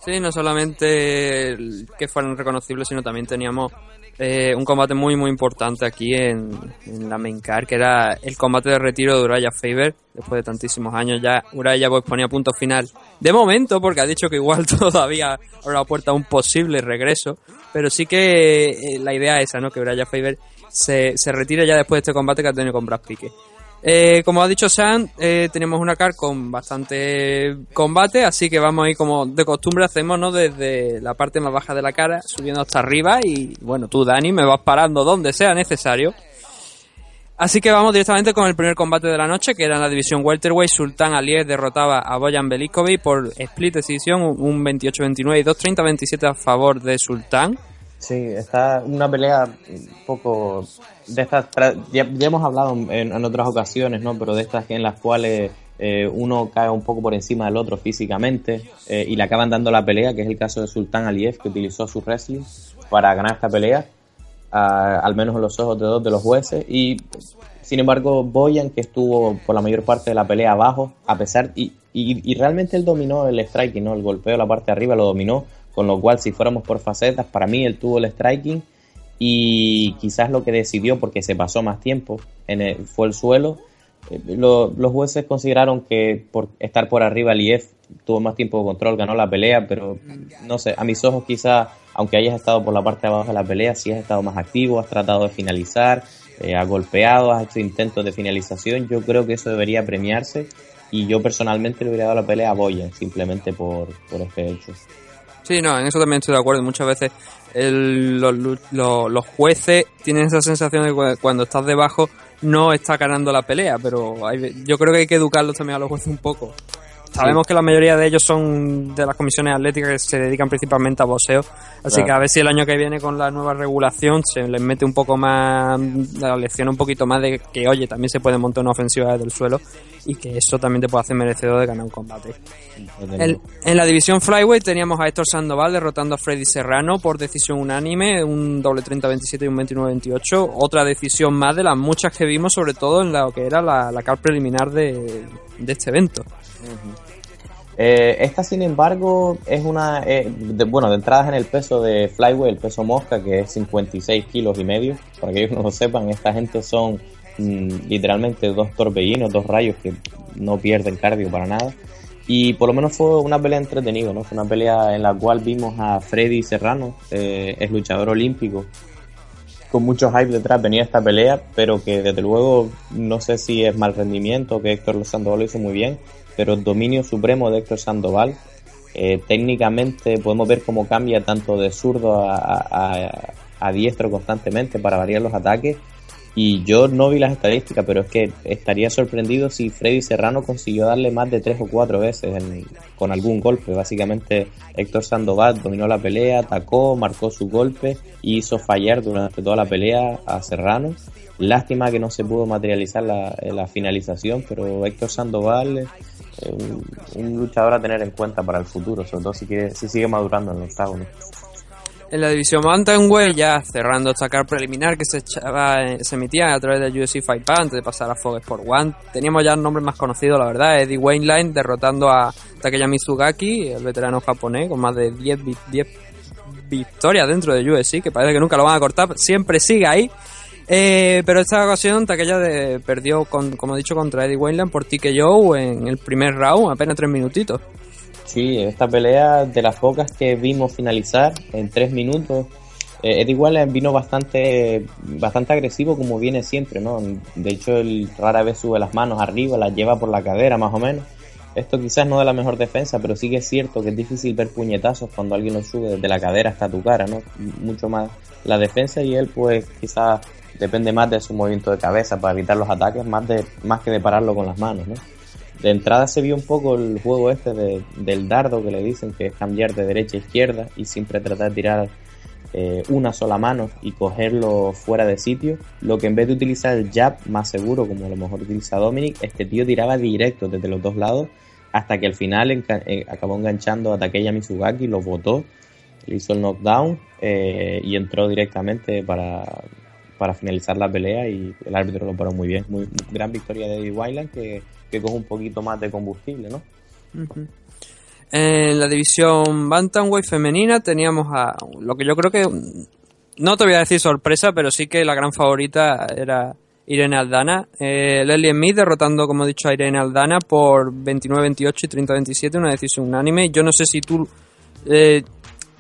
Sí, no solamente que fueran reconocibles, sino también teníamos eh, un combate muy muy importante aquí en, en la main card, que era el combate de retiro de Uraya Faber. Después de tantísimos años ya Uraya pues ponía punto final. De momento, porque ha dicho que igual (laughs) todavía la puerta a un posible regreso. Pero sí que eh, la idea es esa, ¿no? Que Uraya Faber se, se retire ya después de este combate que ha tenido con Brad Pique. Eh, como ha dicho Sam, eh, tenemos una car con bastante combate, así que vamos a ir como de costumbre hacemos, ¿no? Desde la parte más baja de la cara, subiendo hasta arriba y bueno, tú Dani me vas parando donde sea necesario. Así que vamos directamente con el primer combate de la noche, que era en la división welterweight. Sultán Aliyev derrotaba a Boyan Belikovic por split decisión, un 28-29 y 2-30-27 a favor de Sultán. Sí, está una pelea un poco de estas. Ya, ya hemos hablado en, otras ocasiones, ¿no? Pero de estas en las cuales eh, uno cae un poco por encima del otro físicamente eh, y le acaban dando la pelea, que es el caso de Sultán Aliyev, que utilizó su wrestling para ganar esta pelea, a- al menos en los ojos de dos de los jueces. Y sin embargo, Boyan, que estuvo por la mayor parte de la pelea abajo, a pesar. Y, y, y realmente él dominó el striking, ¿no? El golpeo, la parte de arriba lo dominó. Con lo cual, si fuéramos por facetas, para mí él tuvo el striking y quizás lo que decidió, porque se pasó más tiempo, en el- fue el suelo. Eh, lo- los jueces consideraron que por estar por arriba Aliyev tuvo más tiempo de control, ganó la pelea, pero no sé, a mis ojos quizás, aunque hayas estado por la parte de abajo de la pelea, sí has estado más activo, has tratado de finalizar, eh, has golpeado, has hecho intentos de finalización, yo creo que eso debería premiarse y yo personalmente le hubiera dado la pelea a Boya, simplemente por, por este hecho. Sí, no, en eso también estoy de acuerdo. Muchas veces el- los, los- los jueces tienen esa sensación de que cuando estás debajo no está ganando la pelea, pero hay yo creo que hay que educarlos también a los jueces un poco. Sabemos que la mayoría de ellos son de las comisiones atléticas que se dedican principalmente a boxeo, así Claro. que a ver si el año que viene con la nueva regulación se les mete un poco más, la lección un poquito más de que, oye, también se puede montar una ofensiva desde el suelo y que eso también te puede hacer merecedor de ganar un combate. En, en la división Flyweight teníamos a Héctor Sandoval derrotando a Freddy Serrano por decisión unánime, un doble 30-27 y un 29-28. Otra decisión más de las muchas que vimos, sobre todo en lo que era la, la car preliminar de, de este evento. Eh, esta, sin embargo, es una. eh, bueno, de entradas en el peso de Flyway, el peso mosca, que es 56 kilos y medio. Para que ellos no lo sepan, esta gente son mm, literalmente dos torbellinos, dos rayos que no pierden cardio para nada. Y por lo menos fue una pelea entretenida, ¿no? Fue una pelea en la cual vimos a Freddy Serrano, eh, es luchador olímpico, con mucho hype detrás venía esta pelea, pero que desde luego no sé si es mal rendimiento, que Héctor Sandoval hizo muy bien, pero el dominio supremo de Héctor Sandoval, eh, técnicamente podemos ver cómo cambia tanto de zurdo a, a- diestro constantemente para variar los ataques. Y yo no vi las estadísticas, pero es que estaría sorprendido si Freddy Serrano consiguió darle más de tres o cuatro veces con algún golpe. Básicamente Héctor Sandoval dominó la pelea, atacó, marcó su golpe y hizo fallar durante toda la pelea a Serrano. Lástima que no se pudo materializar la, finalización, pero Héctor Sandoval un, un luchador a tener en cuenta para el futuro, sobre todo si, sigue madurando en el octágono. En la división Bantamweight, ya cerrando esta car preliminar que se, emitía a través de UFC Fight Pass antes de pasar a Fox Sport One, teníamos ya nombres más conocidos, la verdad. Eddie Wainline derrotando a Takeya Mizugaki, el veterano japonés, con más de 10, vi- 10 victorias dentro de UFC, que parece que nunca lo van a cortar, siempre sigue ahí. Eh, pero esta ocasión Takeya de- perdió, con, como he dicho, contra Eddie Wainline por TKO en el primer round, apenas tres minutitos. Sí, esta pelea de las pocas que vimos finalizar en tres minutos. Eh, Eddie Wallace vino bastante, bastante agresivo como viene siempre, ¿no? De hecho, él rara vez sube las manos arriba, las lleva por la cadera más o menos. Esto quizás no es la mejor defensa, pero sí que es cierto que es difícil ver puñetazos cuando alguien lo sube desde la cadera hasta tu cara, ¿no? Mucho más la defensa y él pues quizás depende más de su movimiento de cabeza para evitar los ataques, más, de, más que de pararlo con las manos, ¿no? De entrada se vio un poco el juego este de- del dardo que le dicen, que es cambiar de derecha a izquierda y siempre tratar de tirar eh, una sola mano y cogerlo fuera de sitio. Lo que en vez de utilizar el jab más seguro, como a lo mejor utiliza Dominic, este tío tiraba directo desde los dos lados hasta que al final eh, acabó enganchando a Takeya Mizugaki, lo botó, le hizo el knockdown eh, y entró directamente para, para finalizar la pelea y el árbitro lo paró muy bien. Muy, gran victoria de Eddie Wyland que, que coge un poquito más de combustible, ¿no? En la división Bantamweight femenina teníamos a lo que yo creo que no te voy a decir sorpresa, pero sí que la gran favorita era Irene Aldana. Eh, Leslie Smith derrotando, como he dicho, a Irene Aldana por 29-28 y 30-27, una decisión unánime. Yo no sé si tú eh,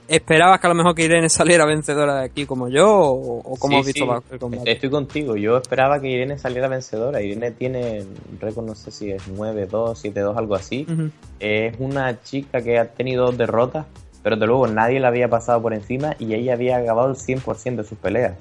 esperabas que a lo mejor que Irene (laughs) saliera vencedora de aquí como yo o, o cómo Sí, has visto sí, el combate. Estoy contigo. Yo esperaba que Irene saliera vencedora. Irene tiene un récord, no sé si es 9-2, 7-2, algo así. Es una chica que ha tenido dos derrotas, pero de luego nadie la había pasado por encima y ella había acabado el 100% de sus peleas.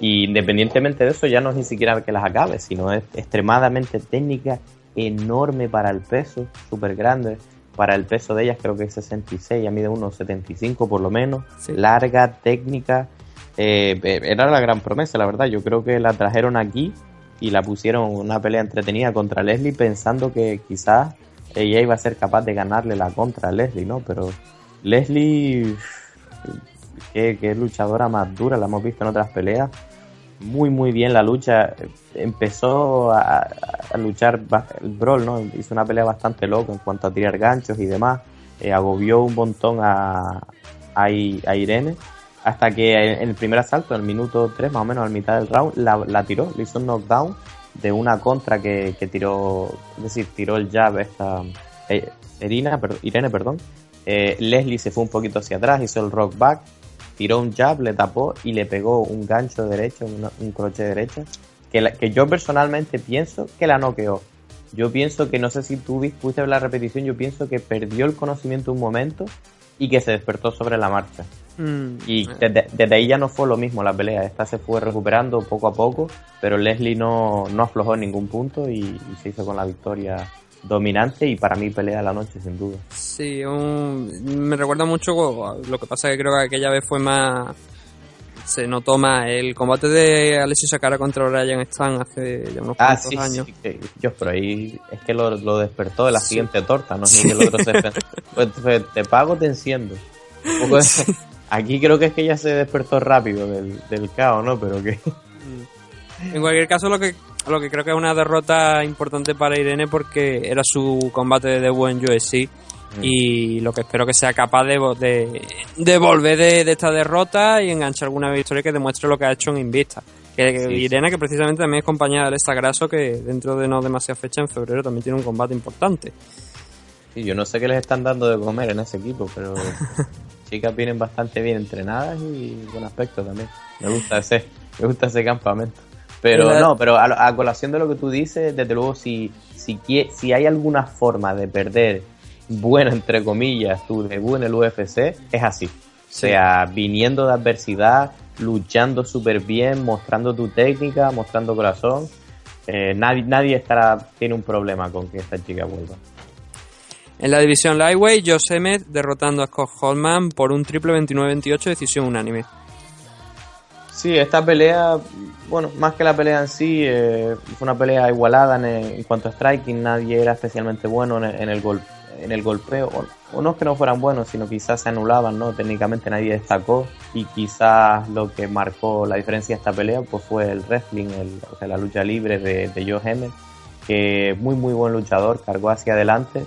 Y independientemente de eso, ya no es ni siquiera que las acabe, sino es extremadamente técnica, enorme para el peso, súper grande. Para el peso de ellas creo que es 66, ya mide unos 75 por lo menos. Larga, técnica. eh, era la gran promesa, la verdad. Yo creo que la trajeron aquí y la pusieron en una pelea entretenida contra Leslie pensando que quizás ella iba a ser capaz de ganarle la contra a Leslie, ¿no? Pero Leslie, que es luchadora más dura, la hemos visto en otras peleas. Muy, muy bien la lucha. Empezó a, luchar el Brawl, ¿no? Hizo una pelea bastante loca en cuanto a tirar ganchos y demás. Eh, agobió un montón a, Irene. Hasta que en el primer asalto, en el minuto 3 más o menos, al mitad del round, la, la tiró, le hizo un knockdown de una contra que, que tiró, es decir, tiró el jab esta eh, Irina, per- Irene, perdón. Eh, Leslie se fue un poquito hacia atrás, hizo el rock back, tiró un jab, le tapó y le pegó un gancho derecho, una- un crochet derecha, que, la- que yo personalmente pienso que la noqueó. Yo pienso que, no sé si tú viste, la repetición, yo pienso que perdió el conocimiento un momento y que se despertó sobre la marcha. Mm, Y desde, desde ahí ya no fue lo mismo la pelea. Esta se fue recuperando poco a poco, pero Leslie no, no aflojó en ningún punto y, y se hizo con la victoria dominante y para mí pelea de la noche sin duda. Sí, un- me recuerda mucho, lo que pasa que creo que aquella vez fue más... Se notó más el combate de Alessio Sakara contra Brian Stan hace ya unos Ah, cuantos sí, años. sí, Dios, pero ahí es que lo, lo despertó de la siguiente torta, no es ni que el otro se (laughs) pues, pues, te pago, te enciendo. Un poco de- Aquí creo que es que ya se despertó rápido del, del caos, ¿no? Pero que... En cualquier caso, lo que, lo que creo que es una derrota importante para Irene porque era su combate de debut en UFC y lo que espero que sea capaz de, de, de volver de, de esta derrota y enganchar alguna victoria que demuestre lo que ha hecho en Invista. Que, que Sí, sí. Irene, que precisamente también es compañera de Alexa Grasso, que dentro de no demasiada fecha en febrero también tiene un combate importante. Sí, yo no sé qué les están dando de comer en ese equipo, pero (laughs) chicas vienen bastante bien entrenadas y buen aspecto también. Me gusta ese, me gusta ese campamento. Pero La- no, pero a, a colación de lo que tú dices, desde luego si, si hay alguna forma de perder buena, entre comillas, tu debut en el UFC, es así. O sea, viniendo de adversidad, luchando súper bien, mostrando tu técnica, mostrando corazón. eh, nadie, nadie estará, tiene un problema con que esta chica vuelva. En la división Lightweight, Josh Emmett derrotando a Scott Holman por un triple 29-28 decisión unánime. Sí, esta pelea, bueno, más que la pelea en sí, eh, fue una pelea igualada en, en cuanto a striking, nadie era especialmente bueno en el, en gol, en el golpeo, o, no es que no fueran buenos, sino quizás se anulaban, ¿no? Técnicamente nadie destacó. Y quizás lo que marcó la diferencia de esta pelea pues fue el wrestling, el, o sea, la lucha libre de, Joe Emmett, que muy muy buen luchador, cargó hacia adelante,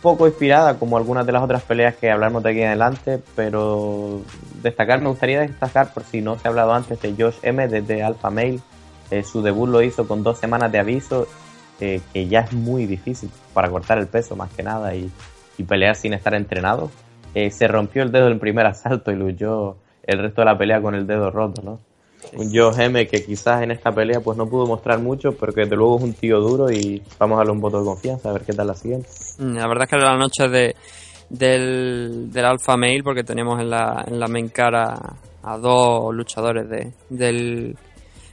poco inspirada como algunas de las otras peleas que hablamos de aquí adelante, pero destacar, me gustaría destacar, por si no se ha hablado antes, de Josh M desde Alpha Male. Eh, su debut lo hizo con dos semanas de aviso, eh, que ya es muy difícil para cortar el peso más que nada y, y pelear sin estar entrenado. Eh, se rompió el dedo en el primer asalto y luchó el resto de la pelea con el dedo roto, ¿no? Un Josh M que quizás en esta pelea pues no pudo mostrar mucho, pero que desde luego es un tío duro y vamos a darle un voto de confianza a ver qué tal la siguiente. Mm, La verdad es que la noche de, del, del Alpha Male porque teníamos en la, en la main cara a dos luchadores de, del,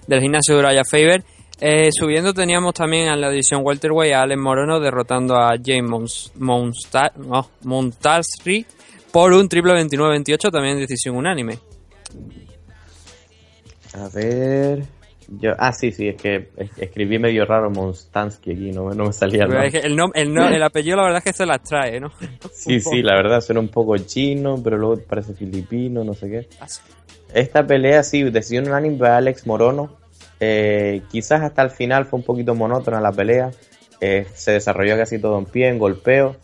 del gimnasio de Uraya Faber. Eh, subiendo teníamos también en la división welterweight a Alex Moreno derrotando a James Mons- Monsta- no, Montasri por un triple 29-28 también decisión unánime. A ver. Yo, ah, sí, sí, es que es- escribí medio raro Monstansky aquí, no, no me salía el es que el, nom- el, no- el apellido la verdad es que se las trae, ¿no? (laughs) Sí, sí, la verdad suena un poco chino, pero luego parece filipino, no sé qué. Ah. Esta pelea, sí, decisión unánime de Alex Morono. Eh, quizás hasta el final fue un poquito monótona la pelea. Eh, se desarrolló casi todo en pie, en golpeo.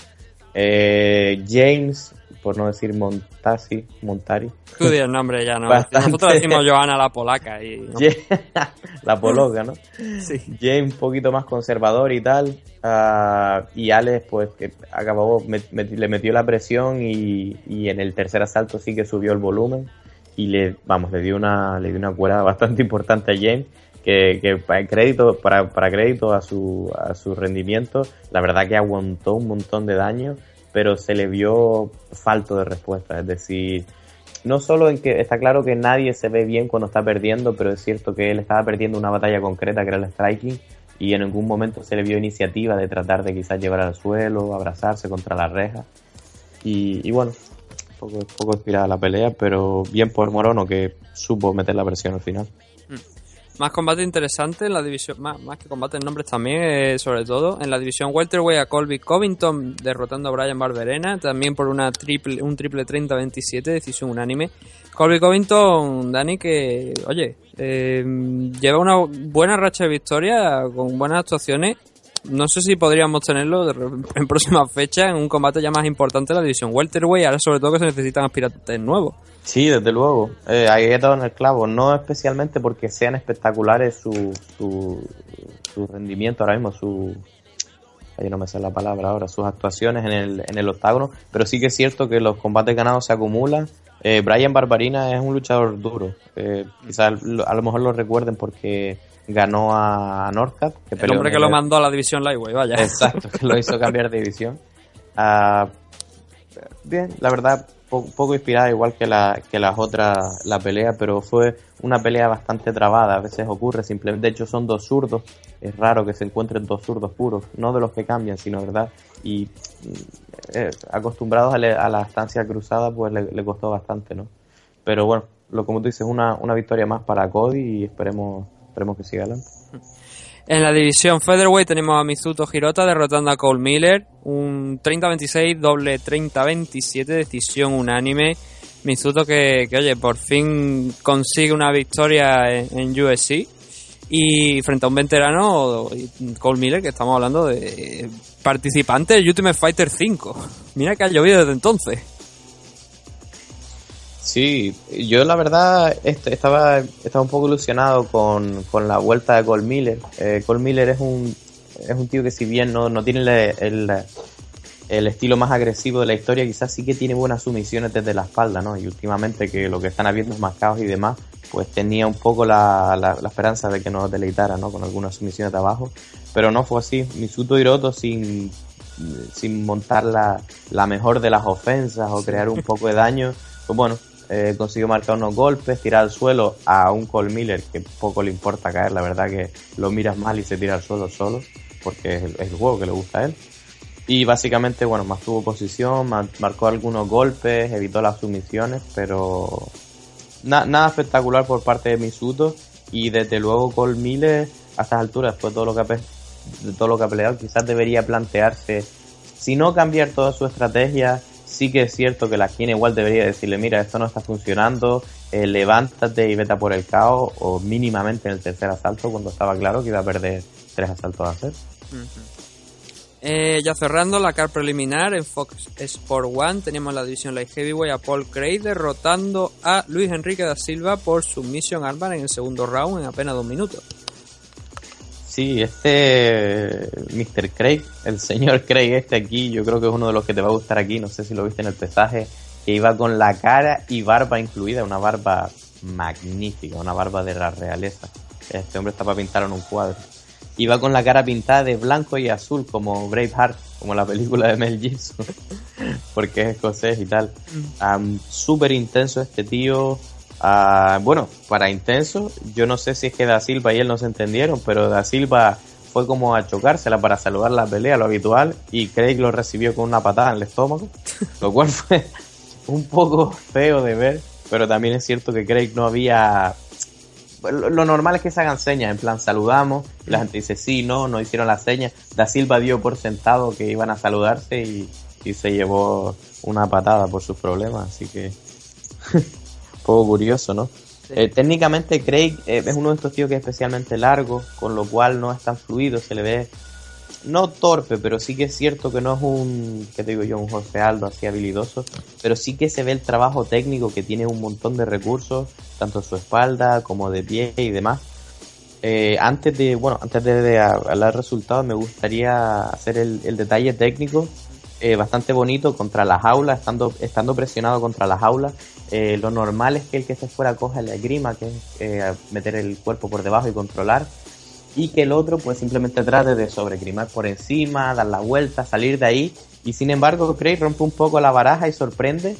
Eh, James, por no decir Montasi, Montari. Tú di el nombre ya, ¿no? Bastante. Nosotros decimos Johanna la polaca y... ¿no? (laughs) la poloca, ¿no? Sí. James un poquito más conservador y tal. ah, y Alex, pues, que acabó, met- met- le metió la presión y, y en el tercer asalto sí que subió el volumen. Y le, vamos, le dio una, le dio una cuerda bastante importante a James. Que, que para crédito, para, para crédito a su, a su rendimiento, la verdad que aguantó un montón de daño, pero se le vio falto de respuesta. Es decir, no solo en que está claro que nadie se ve bien cuando está perdiendo, pero es cierto que él estaba perdiendo una batalla concreta que era el striking y en algún momento se le vio iniciativa de tratar de quizás llevar al suelo, abrazarse contra la reja y, y bueno, poco, poco inspirada la pelea, pero bien por Morono que supo meter la presión al final. Más combate interesante en la división, más, más que combate en nombres también, eh, sobre todo. En la división welterweight a Colby Covington derrotando a Brian Barberena, también por una triple, un triple 30-27, decisión unánime. Colby Covington, Dani, que, oye, eh, lleva una buena racha de victoria con buenas actuaciones. No sé si podríamos tenerlo (laughs) en próxima fecha en un combate ya más importante de la división welterweight, ahora sobre todo que se necesitan aspirantes nuevos. Sí, desde luego. Eh, ahí he dado en el clavo. No especialmente porque sean espectaculares su, su, rendimiento ahora mismo, su, ahí no me sé la palabra ahora, sus actuaciones en el, en el octágono, pero sí que es cierto que los combates ganados se acumulan. Eh, Brian Barbarina es un luchador duro, eh, quizás a lo mejor lo recuerden porque ganó a Norcat. Que El hombre que el- lo mandó a la división Lightweight, vaya. Exacto, que lo hizo cambiar de división. Ah, bien, la verdad, po- poco inspirada, igual que, la, que las otras, la pelea, pero fue una pelea bastante trabada. A veces ocurre simplemente, de hecho, son dos zurdos. Es raro que se encuentren dos zurdos puros, no de los que cambian, sino, ¿verdad? Y mm, eh, acostumbrados a, le- a la estancia cruzada, pues le, le costó bastante, ¿no? Pero bueno, lo como tú dices, una, una victoria más para Cody y esperemos, esperemos que siga adelante. En la división Featherweight tenemos a Mizuto Hirota derrotando a Cole Miller. Un 30-26, doble 30-27, decisión unánime. Mizuto que, que, oye, por fin consigue una victoria en, en USC. Y frente a un veterano, Cole Miller, que estamos hablando de participante del Ultimate Fighter 5. Mira que ha llovido desde entonces. Sí, yo la verdad est- estaba, estaba un poco ilusionado con, con la vuelta de Cole Miller. Eh, Cole Miller es un, es un tío que si bien no, no tiene el, el, el estilo más agresivo de la historia, quizás sí que tiene buenas sumisiones desde la espalda, ¿no? Y últimamente que lo que están habiendo es más caos y demás, pues tenía un poco la, la, la esperanza de que nos deleitara, ¿no? Con algunas sumisiones de abajo. Pero no fue así. Misuto Hiroto sin, sin montar la, la mejor de las ofensas o crear un poco de daño, pues bueno, eh, consiguió marcar unos golpes, tirar al suelo a un Cole Miller que poco le importa caer, la verdad que lo miras mal y se tira al suelo solo, porque es el, juego que le gusta a él. Y básicamente, bueno, mantuvo posición, ma- marcó algunos golpes, evitó las sumisiones, pero na- nada espectacular por parte de Misuto. Y desde luego Cole Miller, a estas alturas, después de todo lo que ha, todo lo que ha peleado, quizás debería plantearse, si no cambiar toda su estrategia, sí que es cierto que la esquina igual debería decirle, mira, esto no está funcionando, eh, levántate y vete por el caos, o mínimamente en el tercer asalto, cuando estaba claro que iba a perder tres asaltos a hacer. Eh, ya cerrando la car preliminar en Fox Sport One tenemos la división Light Heavyweight a Paul Craig derrotando a Luis Enrique da Silva por submission armbar en el segundo round en apenas dos minutos. Sí, este Mr. Craig, el señor Craig este aquí, yo creo que es uno de los que te va a gustar aquí, no sé si lo viste en el pesaje, que iba con la cara y barba incluida, una barba magnífica, una barba de la realeza. Este hombre está para pintar en un cuadro. Iba con la cara pintada de blanco y azul como Braveheart, como la película de Mel Gibson, (laughs) porque es escocés y tal. Am, Súper intenso este tío. Ah, bueno, para intenso, yo no sé si es que Da Silva y él no se entendieron, pero Da Silva fue como a chocársela para saludar la pelea, lo habitual, y Craig lo recibió con una patada en el estómago, (laughs) lo cual fue un poco feo de ver, pero también es cierto que Craig no había... Lo normal es que se hagan señas, en plan saludamos, y la gente dice sí, no, no hicieron la seña. Da Silva dio por sentado que iban a saludarse y, y se llevó una patada por sus problemas, así que (laughs) poco curioso, ¿no? Eh, técnicamente Craig eh, es uno de estos tíos que es especialmente largo, con lo cual no es tan fluido, se le ve no torpe, pero sí que es cierto que no es un, que te digo yo, un José Aldo así habilidoso, pero sí que se ve el trabajo técnico que tiene un montón de recursos, tanto en su espalda como de pie y demás. Eh, antes de, bueno, antes de, de hablar resultados, me gustaría hacer el, el detalle técnico eh, bastante bonito contra la jaula, estando, estando presionado contra la jaula. Eh, lo normal es que el que se fuera coja la grima, que es eh, meter el cuerpo por debajo y controlar, y que el otro pues simplemente trate de sobregrimar por encima, dar la vuelta, salir de ahí. Y sin embargo, Craig rompe un poco la baraja y sorprende.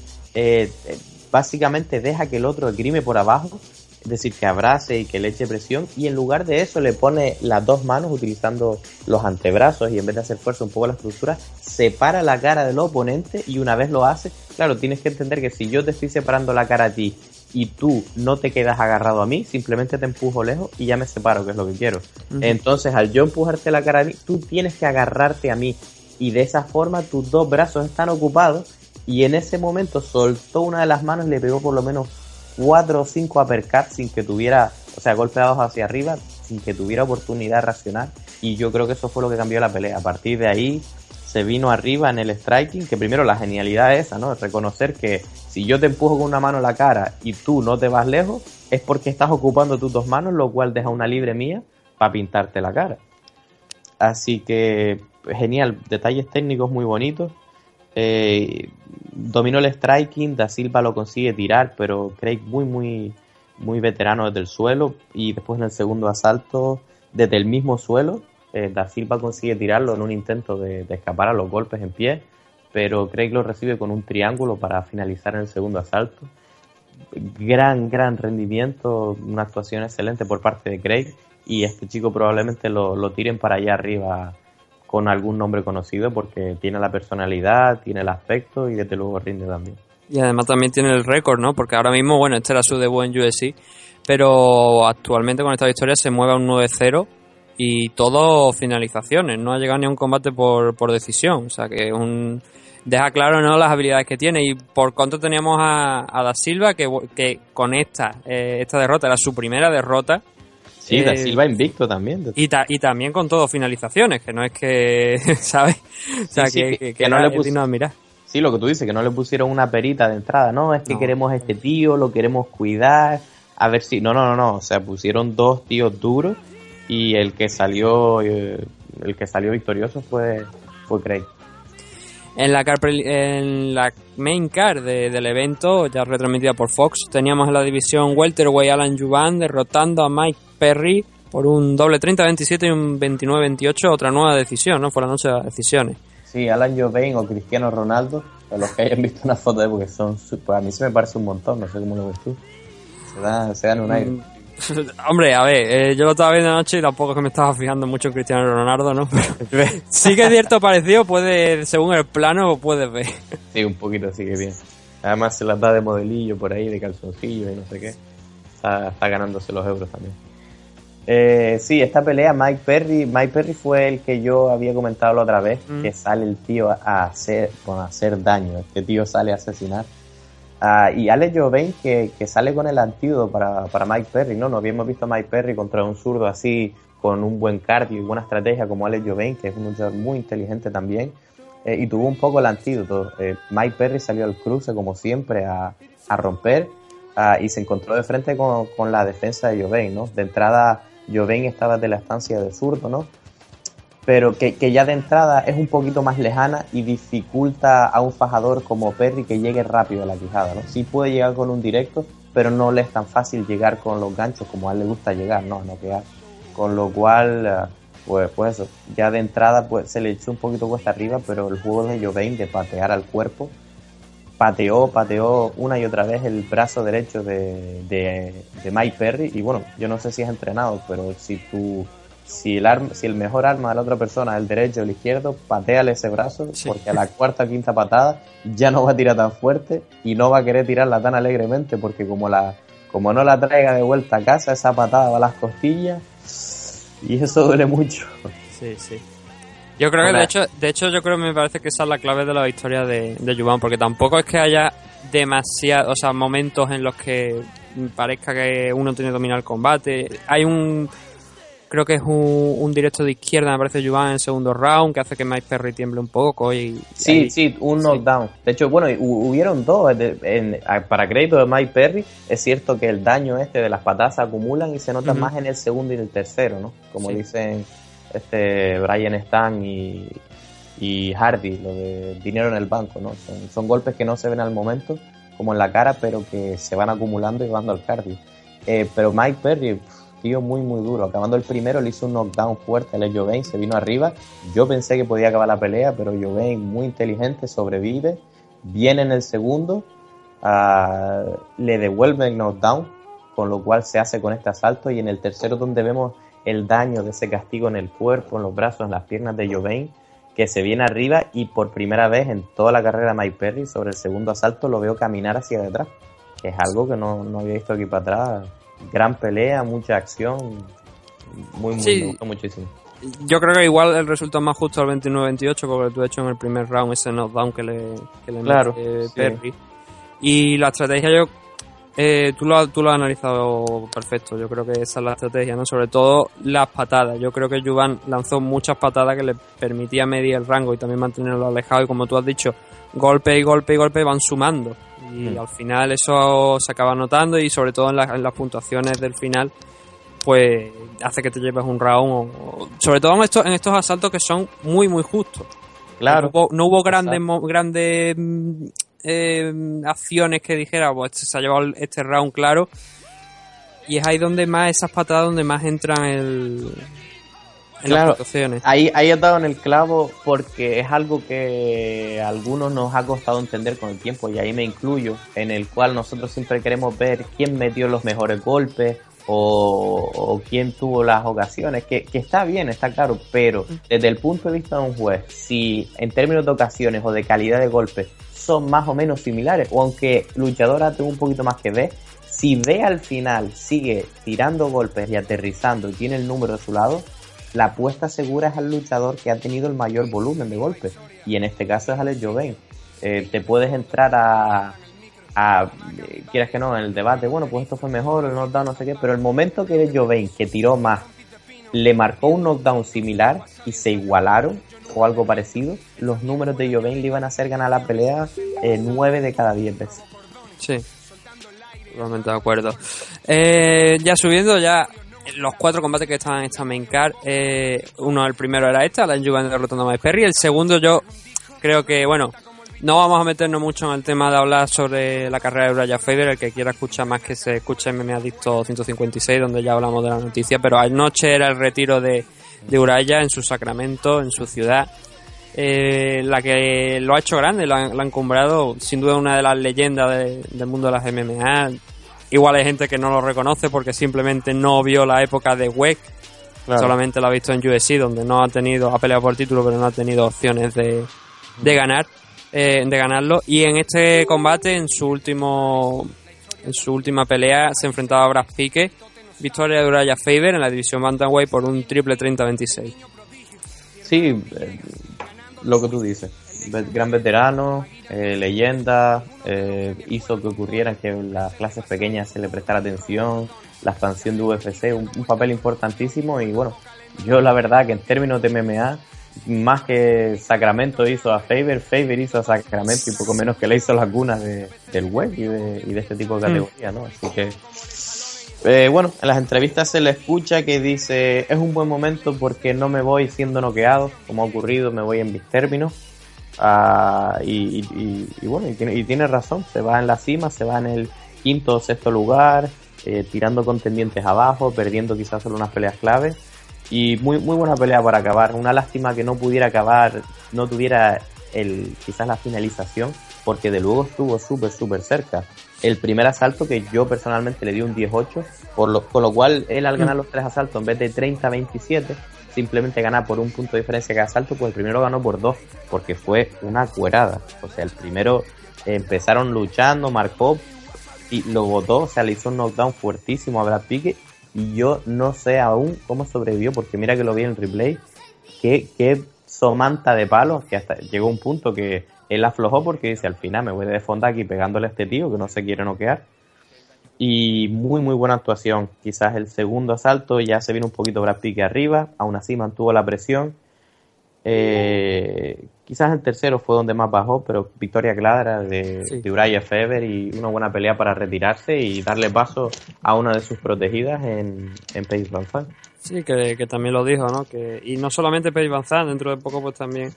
básicamente deja que el otro grime por abajo, es decir, que abrace y que le eche presión. Y en lugar de eso, le pone las dos manos utilizando los antebrazos y en vez de hacer fuerza un poco la estructura, separa la cara del oponente. Y una vez lo hace, claro, tienes que entender que si yo te estoy separando la cara a ti y tú no te quedas agarrado a mí, simplemente te empujo lejos y ya me separo, que es lo que quiero. Entonces, al yo empujarte la cara a mí, tú tienes que agarrarte a mí. Y de esa forma tus dos brazos están ocupados. Y en ese momento soltó una de las manos y le pegó por lo menos cuatro o cinco uppercuts sin que tuviera, o sea, golpeados hacia arriba, sin que tuviera oportunidad de reaccionar. Y yo creo que eso fue lo que cambió la pelea. A partir de ahí se vino arriba en el striking, que primero la genialidad es esa, ¿no? Reconocer que si yo te empujo con una mano la cara y tú no te vas lejos, es porque estás ocupando tus dos manos, lo cual deja una libre mía para pintarte la cara. Así que genial, detalles técnicos muy bonitos. Eh, dominó el striking, Da Silva lo consigue tirar, pero Craig muy, muy, muy veterano desde el suelo. Y después en el segundo asalto, desde el mismo suelo, eh, Da Silva consigue tirarlo en un intento de, escapar a los golpes en pie, pero Craig lo recibe con un triángulo para finalizar en el segundo asalto. Gran, gran rendimiento, una actuación excelente por parte de Craig y este chico probablemente lo, lo tiren para allá arriba con algún nombre conocido porque tiene la personalidad, tiene el aspecto y desde luego rinde también. Y además también tiene el récord, ¿no? Porque ahora mismo, bueno, este era su debut en UFC, pero actualmente con esta victoria se mueve a un 9-0 y todo finalizaciones, no ha llegado ni a un combate por, por decisión, o sea que un deja claro no las habilidades que tiene y por contra teníamos a, a Da Silva que, que con esta eh, esta derrota era su primera derrota Sí, Da Eh, Silva invicto también. y, ta- y también con todo finalizaciones, que no es que, (laughs) ¿sabes? O sea, Sí, que, que- que- que que no le pus- digno de admirar. Sí, lo que tú dices, que no le pusieron una perita de entrada, no, es que No. queremos a este tío, lo queremos cuidar, a ver si, no, no, no, no, o sea, pusieron dos tíos duros y el que salió, eh, el que salió victorioso fue, fue Craig. En la, car- en la main card de- del evento, ya retransmitida por Fox, teníamos en la división Welterweight Alan Juvan derrotando a Mike Perry por un doble 30-27 y un 29-28, otra nueva decisión, ¿no? Fue la noche de las decisiones. Sí, Alan Jovain o Cristiano Ronaldo, a los que hayan visto una foto de porque son, su- pues a mí se me parece un montón, no sé cómo lo ves tú. Se dan, se dan un aire. Mm, (laughs) Hombre, a ver, eh, yo lo estaba viendo anoche y tampoco es que me estaba fijando mucho en Cristiano Ronaldo, ¿no? Pero (laughs) (laughs) sí que es cierto parecido, puede, según el plano, puedes ver. Sí, un poquito así que bien. Además se las da de modelillo por ahí, de calzoncillo y no sé qué. Está, está ganándose los euros también. Eh, sí, esta pelea, Mike Perry, Mike Perry fue el que yo había comentado la otra vez, Mm. que sale el tío a hacer, bueno, a hacer daño, este tío sale a asesinar. Ah, y Alex Jovain que, que sale con el antídoto para, para Mike Perry, ¿no? No habíamos visto a Mike Perry contra un zurdo así, con un buen cardio y buena estrategia como Alex Jovain, que es un luchador muy inteligente también. Eh, y tuvo un poco el antídoto. Eh, Mike Perry salió al cruce, como siempre, a, a romper ah, y se encontró de frente con, con la defensa de Jovain, ¿no? De entrada, Jovain estaba de la estancia de zurdo, ¿no? Pero que, que ya de entrada es un poquito más lejana y dificulta a un fajador como Perry que llegue rápido a la quijada, ¿no? Sí puede llegar con un directo, pero no le es tan fácil llegar con los ganchos como a él le gusta llegar, ¿no? A noquear. Con lo cual, ah, pues, pues eso, ya de entrada pues se le echó un poquito cuesta arriba, pero el juego de Jovain de patear al cuerpo, pateó, pateó una y otra vez el brazo derecho de, de, de Mike Perry y bueno, yo no sé si es entrenado, pero si tú si el arma, si el mejor arma de la otra persona es el derecho o el izquierdo, pateale ese brazo, porque a la cuarta o quinta patada ya no va a tirar tan fuerte y no va a querer tirarla tan alegremente, porque como la, como no la traiga de vuelta a casa, esa patada va a las costillas y eso duele mucho. Sí, sí. Yo creo que de hecho, de hecho yo creo que me parece que esa es la clave de la victoria de, de Juvan, porque tampoco es que haya demasiados, o sea, momentos en los que parezca que uno tiene que dominar el combate. Hay un, creo que es un, un directo de izquierda, me parece Juvan en el segundo round, que hace que Mike Perry tiemble un poco y... Sí, sí, un knockdown. De hecho, bueno, hu- hubieron dos. de- en- a- para crédito de Mike Perry, es cierto que el daño este de las patadas se acumulan y se nota más en el segundo y en el tercero, ¿no? Como Sí. dicen este Brian Stan y, Hardy, lo de dinero en el banco, ¿no? Son, golpes que no se ven al momento, como en la cara, pero que se van acumulando y van al cardio. Eh, pero Mike Perry, tío muy muy duro. Acabando el primero le hizo un knockdown fuerte a Jovain, se vino arriba. Yo pensé que podía acabar la pelea, pero Jovain muy inteligente, sobrevive. Viene en el segundo, ah, le devuelve el knockdown, con lo cual se hace con este asalto. Y en el tercero donde vemos el daño de ese castigo en el cuerpo, en los brazos, en las piernas de Jovain, que se viene arriba y por primera vez en toda la carrera de Mike Perry sobre el segundo asalto lo veo caminar hacia detrás, que es algo que no, no había visto aquí para atrás. Gran pelea, mucha acción, muy, muy, Sí. me gustó muchísimo. Yo creo que igual el resultado más justo al 29-28 porque tú has hecho en el primer round ese knockdown que le, que le Claro, mete sí. Perry. Y la estrategia yo... eh, tú, lo, has- tú lo has analizado perfecto, yo creo que esa es la estrategia, ¿no? Sobre todo las patadas. Yo creo que Juvan lanzó muchas patadas que le permitía medir el rango y también mantenerlo alejado. Y como tú has dicho, golpe y golpe y golpe van sumando. Y Mm. al final eso se acaba notando y sobre todo en, la- en las puntuaciones del final pues hace que te lleves un round, o- o- sobre todo en estos, en estos asaltos que son muy, muy justos. Claro. No hubo, no hubo grandes, mo- grandes eh, acciones que dijera, pues este se ha llevado este round claro. Y es ahí donde más, esas patadas, donde más entran el, en Claro, las puntuaciones. ahí, ahí has dado en el clavo porque es algo que a algunos nos ha costado entender con el tiempo y ahí me incluyo, en el cual nosotros siempre queremos ver quién metió los mejores golpes o, o quién tuvo las ocasiones, que, que está bien, está claro, pero desde el punto de vista de un juez, si en términos de ocasiones o de calidad de golpes son más o menos similares, o aunque luchadora tenga un poquito más que ver, si ve al final sigue tirando golpes y aterrizando y tiene el número de su lado, la apuesta segura es al luchador que ha tenido el mayor volumen de golpes. Y en este caso es Alex Joven. Eh, te puedes entrar a, a quieras que no, en el debate, bueno, pues esto fue mejor, el knockdown, no sé qué, pero el momento que Joven, que tiró más, le marcó un knockdown similar y se igualaron o algo parecido, los números de Joven le iban a hacer ganar la pelea eh, 9 de cada 10 veces. Sí, totalmente de acuerdo. Eh, ya subiendo, ya los cuatro combates que estaban en esta main card, eh, uno, el primero era este, Alan Juven derrotando a Mike Perry. El segundo, yo creo que, bueno, no vamos a meternos mucho en el tema de hablar sobre la carrera de Uriah Faber. El que quiera escuchar más que se escuche en MMA Adicto 156, donde ya hablamos de la noticia. Pero anoche era el retiro de, de Uriah en su sacramento, en su ciudad. Eh, la que lo ha hecho grande, lo han, lo han encumbrado, sin duda una de las leyendas de- del mundo de las MMA. Igual hay gente que no lo reconoce porque simplemente no vio la época de WEC, Claro. solamente lo ha visto en UFC, donde no ha tenido, ha peleado por título, pero no ha tenido opciones de, de ganar, eh, de ganarlo. Y en este combate, en su último, en su última pelea, se enfrentaba a Brad Pique, victoria de Uriah Faber en la división Bantamweight por un triple 30-26. Sí, eh, lo que tú dices. Gran veterano, eh, leyenda, eh, hizo que ocurriera que en las clases pequeñas se le prestara atención, la expansión de UFC, un, un papel importantísimo y bueno, yo la verdad que en términos de MMA, más que Sacramento hizo a Faber, Faber hizo a Sacramento y poco menos que le hizo las cunas de, del web y de, y de este tipo de categoría, ¿no? Así que eh, bueno, en las entrevistas se le escucha que dice es un buen momento porque no me voy siendo noqueado, como ha ocurrido, me voy en mis términos. Ah, y, y- y- bueno, y tiene, y tiene razón, se va en la cima, se va en el quinto o sexto lugar, eh, tirando contendientes abajo, perdiendo quizás solo unas peleas clave. Y muy, muy buena pelea para acabar. Una lástima que no pudiera acabar, no tuviera el, quizás la finalización, porque de luego estuvo súper, súper cerca. El primer asalto que yo personalmente le di un 18, por lo, con lo cual él al ganar los tres asaltos en vez de 30-27, simplemente gana por un punto de diferencia cada asalto, pues el primero ganó por dos, porque fue una cuerada. O sea, el primero empezaron luchando, marcó y lo botó, o sea, le hizo un knockdown fuertísimo a Brad Pique y yo no sé aún cómo sobrevivió, porque mira que lo vi en el replay, que, que somanta de palos, que hasta llegó un punto que él aflojó porque dice, al final me voy de fonda aquí pegándole a este tío que no se quiere noquear. Y muy, muy buena actuación. Quizás el segundo asalto ya se vino un poquito Brad Pique arriba, aún así mantuvo la presión. Eh, quizás el tercero fue donde más bajó, pero victoria clara de, Sí. de Uriah Faber y una buena pelea para retirarse y darle paso a una de sus protegidas en, en Pace. Sí, que, que también lo dijo, ¿no? Que, y no solamente Perry Van Zandt, dentro de poco pues también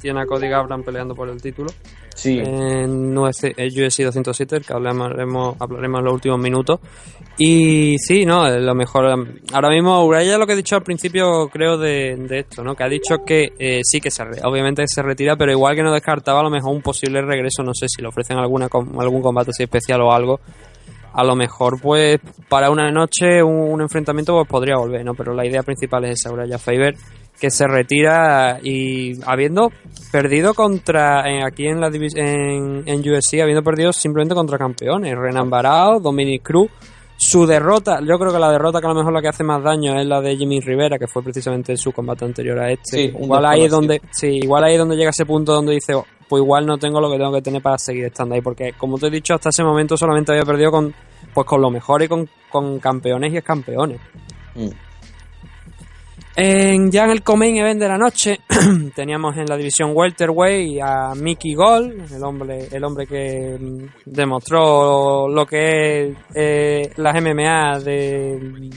tiene a Cody Gabran peleando por el título. Sí. En UFC, UFC 207, el que hablaremos, hablaremos en los últimos minutos. Y sí, ¿no? Eh, Lo mejor. eh, Ahora mismo, Uraya lo que he dicho al principio, creo, de, de esto, ¿no? Que ha dicho que eh, sí que se obviamente se retira, pero igual que no descartaba a lo mejor un posible regreso, no sé si le ofrecen alguna algún combate así especial o algo. A lo mejor, pues, para una noche, un, un enfrentamiento, pues podría volver, ¿no? Pero la idea principal es esa, Uraya Faber, que se retira y habiendo perdido contra, en- aquí en la en, en UFC, habiendo perdido simplemente contra campeones, Renan Barao, Dominic Cruz, su derrota, yo creo que la derrota que a lo mejor la que hace más daño es la de Jimmy Rivera, que fue precisamente su combate anterior a este. Sí, igual ahí es donde, sí, igual ahí es donde llega ese punto donde dice, "Oh, pues igual no tengo lo que tengo que tener para seguir estando ahí, porque como te he dicho, hasta ese momento solamente había perdido con, pues con lo mejor y con, con campeones y campeones. Mm. En, ya en el Comain Event de la noche (clears throat) teníamos en la división welterweight a Mickey Gall, el hombre, el hombre que mm, demostró lo que es eh, las MMA de,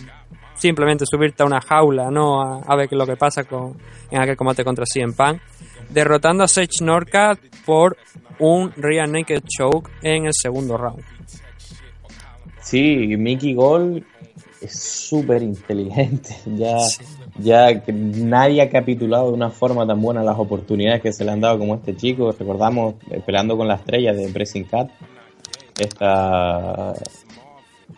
simplemente subirte a una jaula, ¿no? A, a ver qué es lo que pasa con, en aquel combate contra CM Punk. Derrotando a Sage Norcat por un Real Naked Choke en el segundo round. Sí, Mickey Gol es súper inteligente. (laughs) Ya, ya que nadie ha capitulado de una forma tan buena las oportunidades que se le han dado como este chico. Recordamos eh, peleando con la estrella de Pressing Cat. Esta.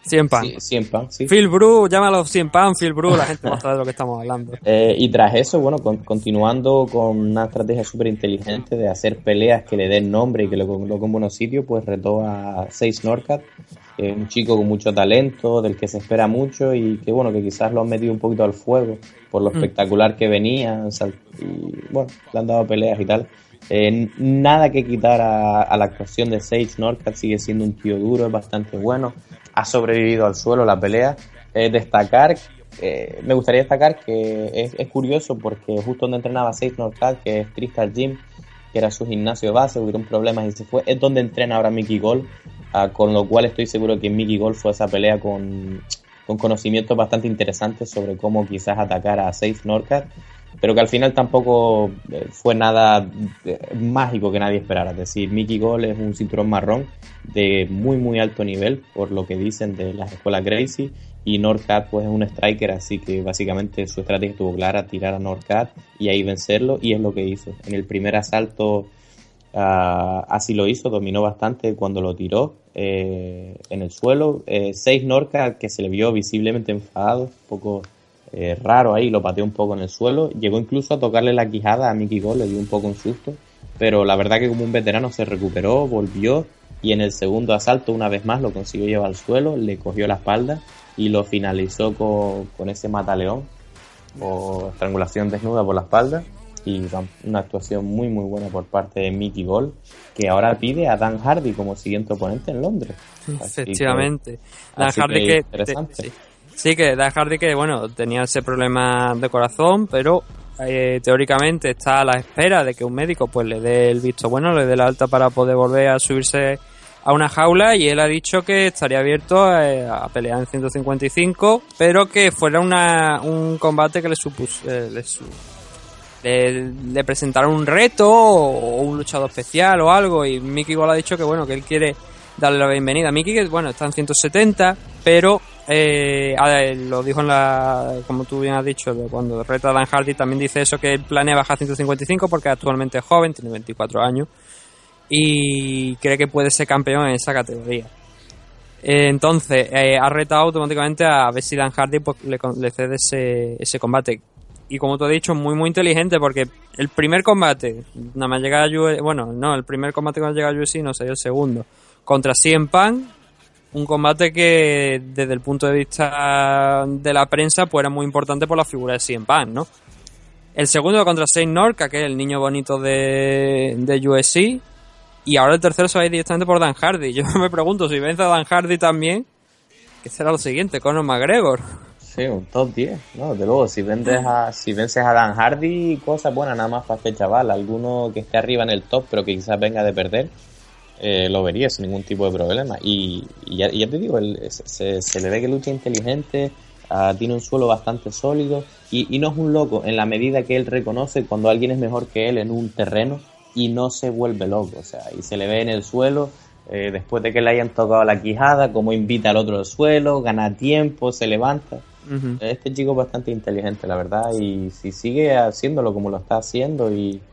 100 Pan. Sí, 100 Pan, sí. Phil Bru, llámalo 100 Pan, Phil Bru, la gente más sabe de lo que estamos hablando. (laughs) Eh, y tras eso, bueno, con- continuando con una estrategia súper inteligente de hacer peleas que le den nombre y que lo coloque en buenos sitios, pues retó a Seis Norcat, que es un chico con mucho talento, del que se espera mucho y que, bueno, que quizás lo han metido un poquito al fuego por lo Mm. espectacular que venía. o sea, y, bueno, le han dado peleas y tal. Eh, nada que quitar a, a la actuación de Sage Norcat, sigue siendo un tío duro, es bastante bueno, ha sobrevivido al suelo la pelea. Eh, destacar, eh, me gustaría destacar que es, curioso porque justo donde entrenaba Sage Norcat, que es Crystal Gym, que era su gimnasio base, hubieron problemas y se fue, es donde entrena ahora Mickey Gol, ah, con lo cual estoy seguro que Mickey Gol fue a esa pelea con, con conocimientos bastante interesantes sobre cómo quizás atacar a Sage Norcat pero que al final tampoco eh, fue nada eh, mágico que nadie esperara. Es decir, Mickey Gol es un cinturón marrón de muy muy alto nivel, por lo que dicen de las escuelas Gracie, y Norcat pues es un striker, así que básicamente su estrategia estuvo clara, tirar a Norcat y ahí vencerlo, y es lo que hizo. En el primer asalto ah, así lo hizo, dominó bastante cuando lo tiró eh, en el suelo. Seis Norcat que se le vio visiblemente enfadado, un poco eh, raro ahí, lo pateó un poco en el suelo. Llegó incluso a tocarle la quijada a Mickey Gol, le dio un poco un susto. Pero la verdad que como un veterano se recuperó, volvió y en el segundo asalto una vez más lo consiguió llevar al suelo, le cogió la espalda y lo finalizó con, con ese mataleón o estrangulación desnuda por la espalda. Y una actuación muy muy buena por parte de Mickey Gol, que ahora pide a Dan Hardy como siguiente oponente en Londres. Así que- Efectivamente. Dan Hardy que que, interesante. sí. Sí, que Dan Hardy que, bueno, tenía ese problema de corazón, pero eh, teóricamente está a la espera de que un médico pues le dé el visto bueno, le dé la alta para poder volver a subirse a una jaula y él ha dicho que estaría abierto eh, a pelear en 155, pero que fuera una, un combate que le supus, eh, le, su- le, presentara un reto o un luchador especial o algo y Mickey igual ha dicho que bueno, que él quiere darle la bienvenida. Mickey que bueno, está en 170, pero eh, lo dijo en la, como tú bien has dicho, cuando reta Dan Hardy también dice eso que él planea bajar a 155 porque actualmente es joven, tiene 24 años y cree que puede ser campeón en esa categoría. Eh, Entonces, eh, ha retado automáticamente a ver si Dan Hardy pues, le, cede ese, ese combate. Y como tú has dicho, muy muy inteligente porque el primer combate, nada más llega a UFC, bueno, no, el primer combate cuando llega a UFC no sería el segundo, contra CM Punk, un combate que desde el punto de vista de la prensa pues era muy importante por la figura de CM Punk, ¿no? El segundo contra Saint Norca, que es el niño bonito de, de UFC. Y ahora el tercero se va a ir directamente por Dan Hardy. (laughs) Yo me pregunto si vence a Dan Hardy también, ¿qué será lo siguiente? Conor McGregor. Sí, un top 10, ¿no? De luego, si vendes a, si vences a Dan Hardy, cosa buena nada más para este chaval. Alguno que esté arriba en el top, pero que quizás venga de perder, eh, lo vería sin ningún tipo de problema. Y, y ya, y ya te digo, él- se, se- le ve que lucha inteligente, ah, tiene un suelo bastante sólido y, y no es un loco en la medida que él reconoce cuando alguien es mejor que él en un terreno y no se vuelve loco. O sea, y se le ve en el suelo. eh, después de que le hayan tocado la quijada, como invita al otro al suelo, gana tiempo, se levanta. Este chico es bastante inteligente, la verdad, y si sigue haciéndolo como lo está haciendo y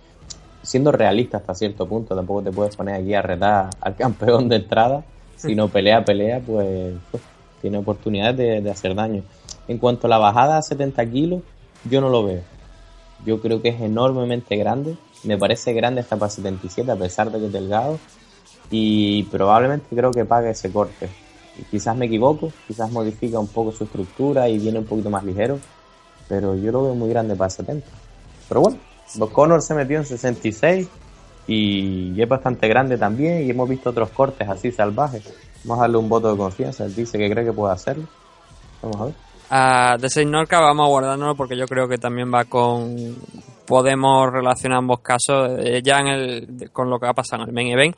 siendo realista hasta cierto punto, tampoco te puedes poner aquí a retar al campeón de entrada, si no pelea, pelea, pues, pues, tiene oportunidades de, de hacer daño. En cuanto a la bajada a 70 kilos, yo no lo veo. Yo creo que es enormemente grande, me parece grande hasta para 77 a pesar de que es delgado, y probablemente creo que pague ese corte. Quizás me equivoco, quizás modifica un poco su estructura y viene un poquito más ligero, pero yo lo veo muy grande para 70. Pero bueno, Connor se metió en 66 y es bastante grande también y hemos visto otros cortes así salvajes. Vamos a darle un voto de confianza, él dice que cree que puede hacerlo. Vamos a ver. A The Saint Norca vamos a guardárnoslo porque yo creo que también va con. Podemos relacionar ambos casos eh, ya en el, con lo que va a pasar en el main event.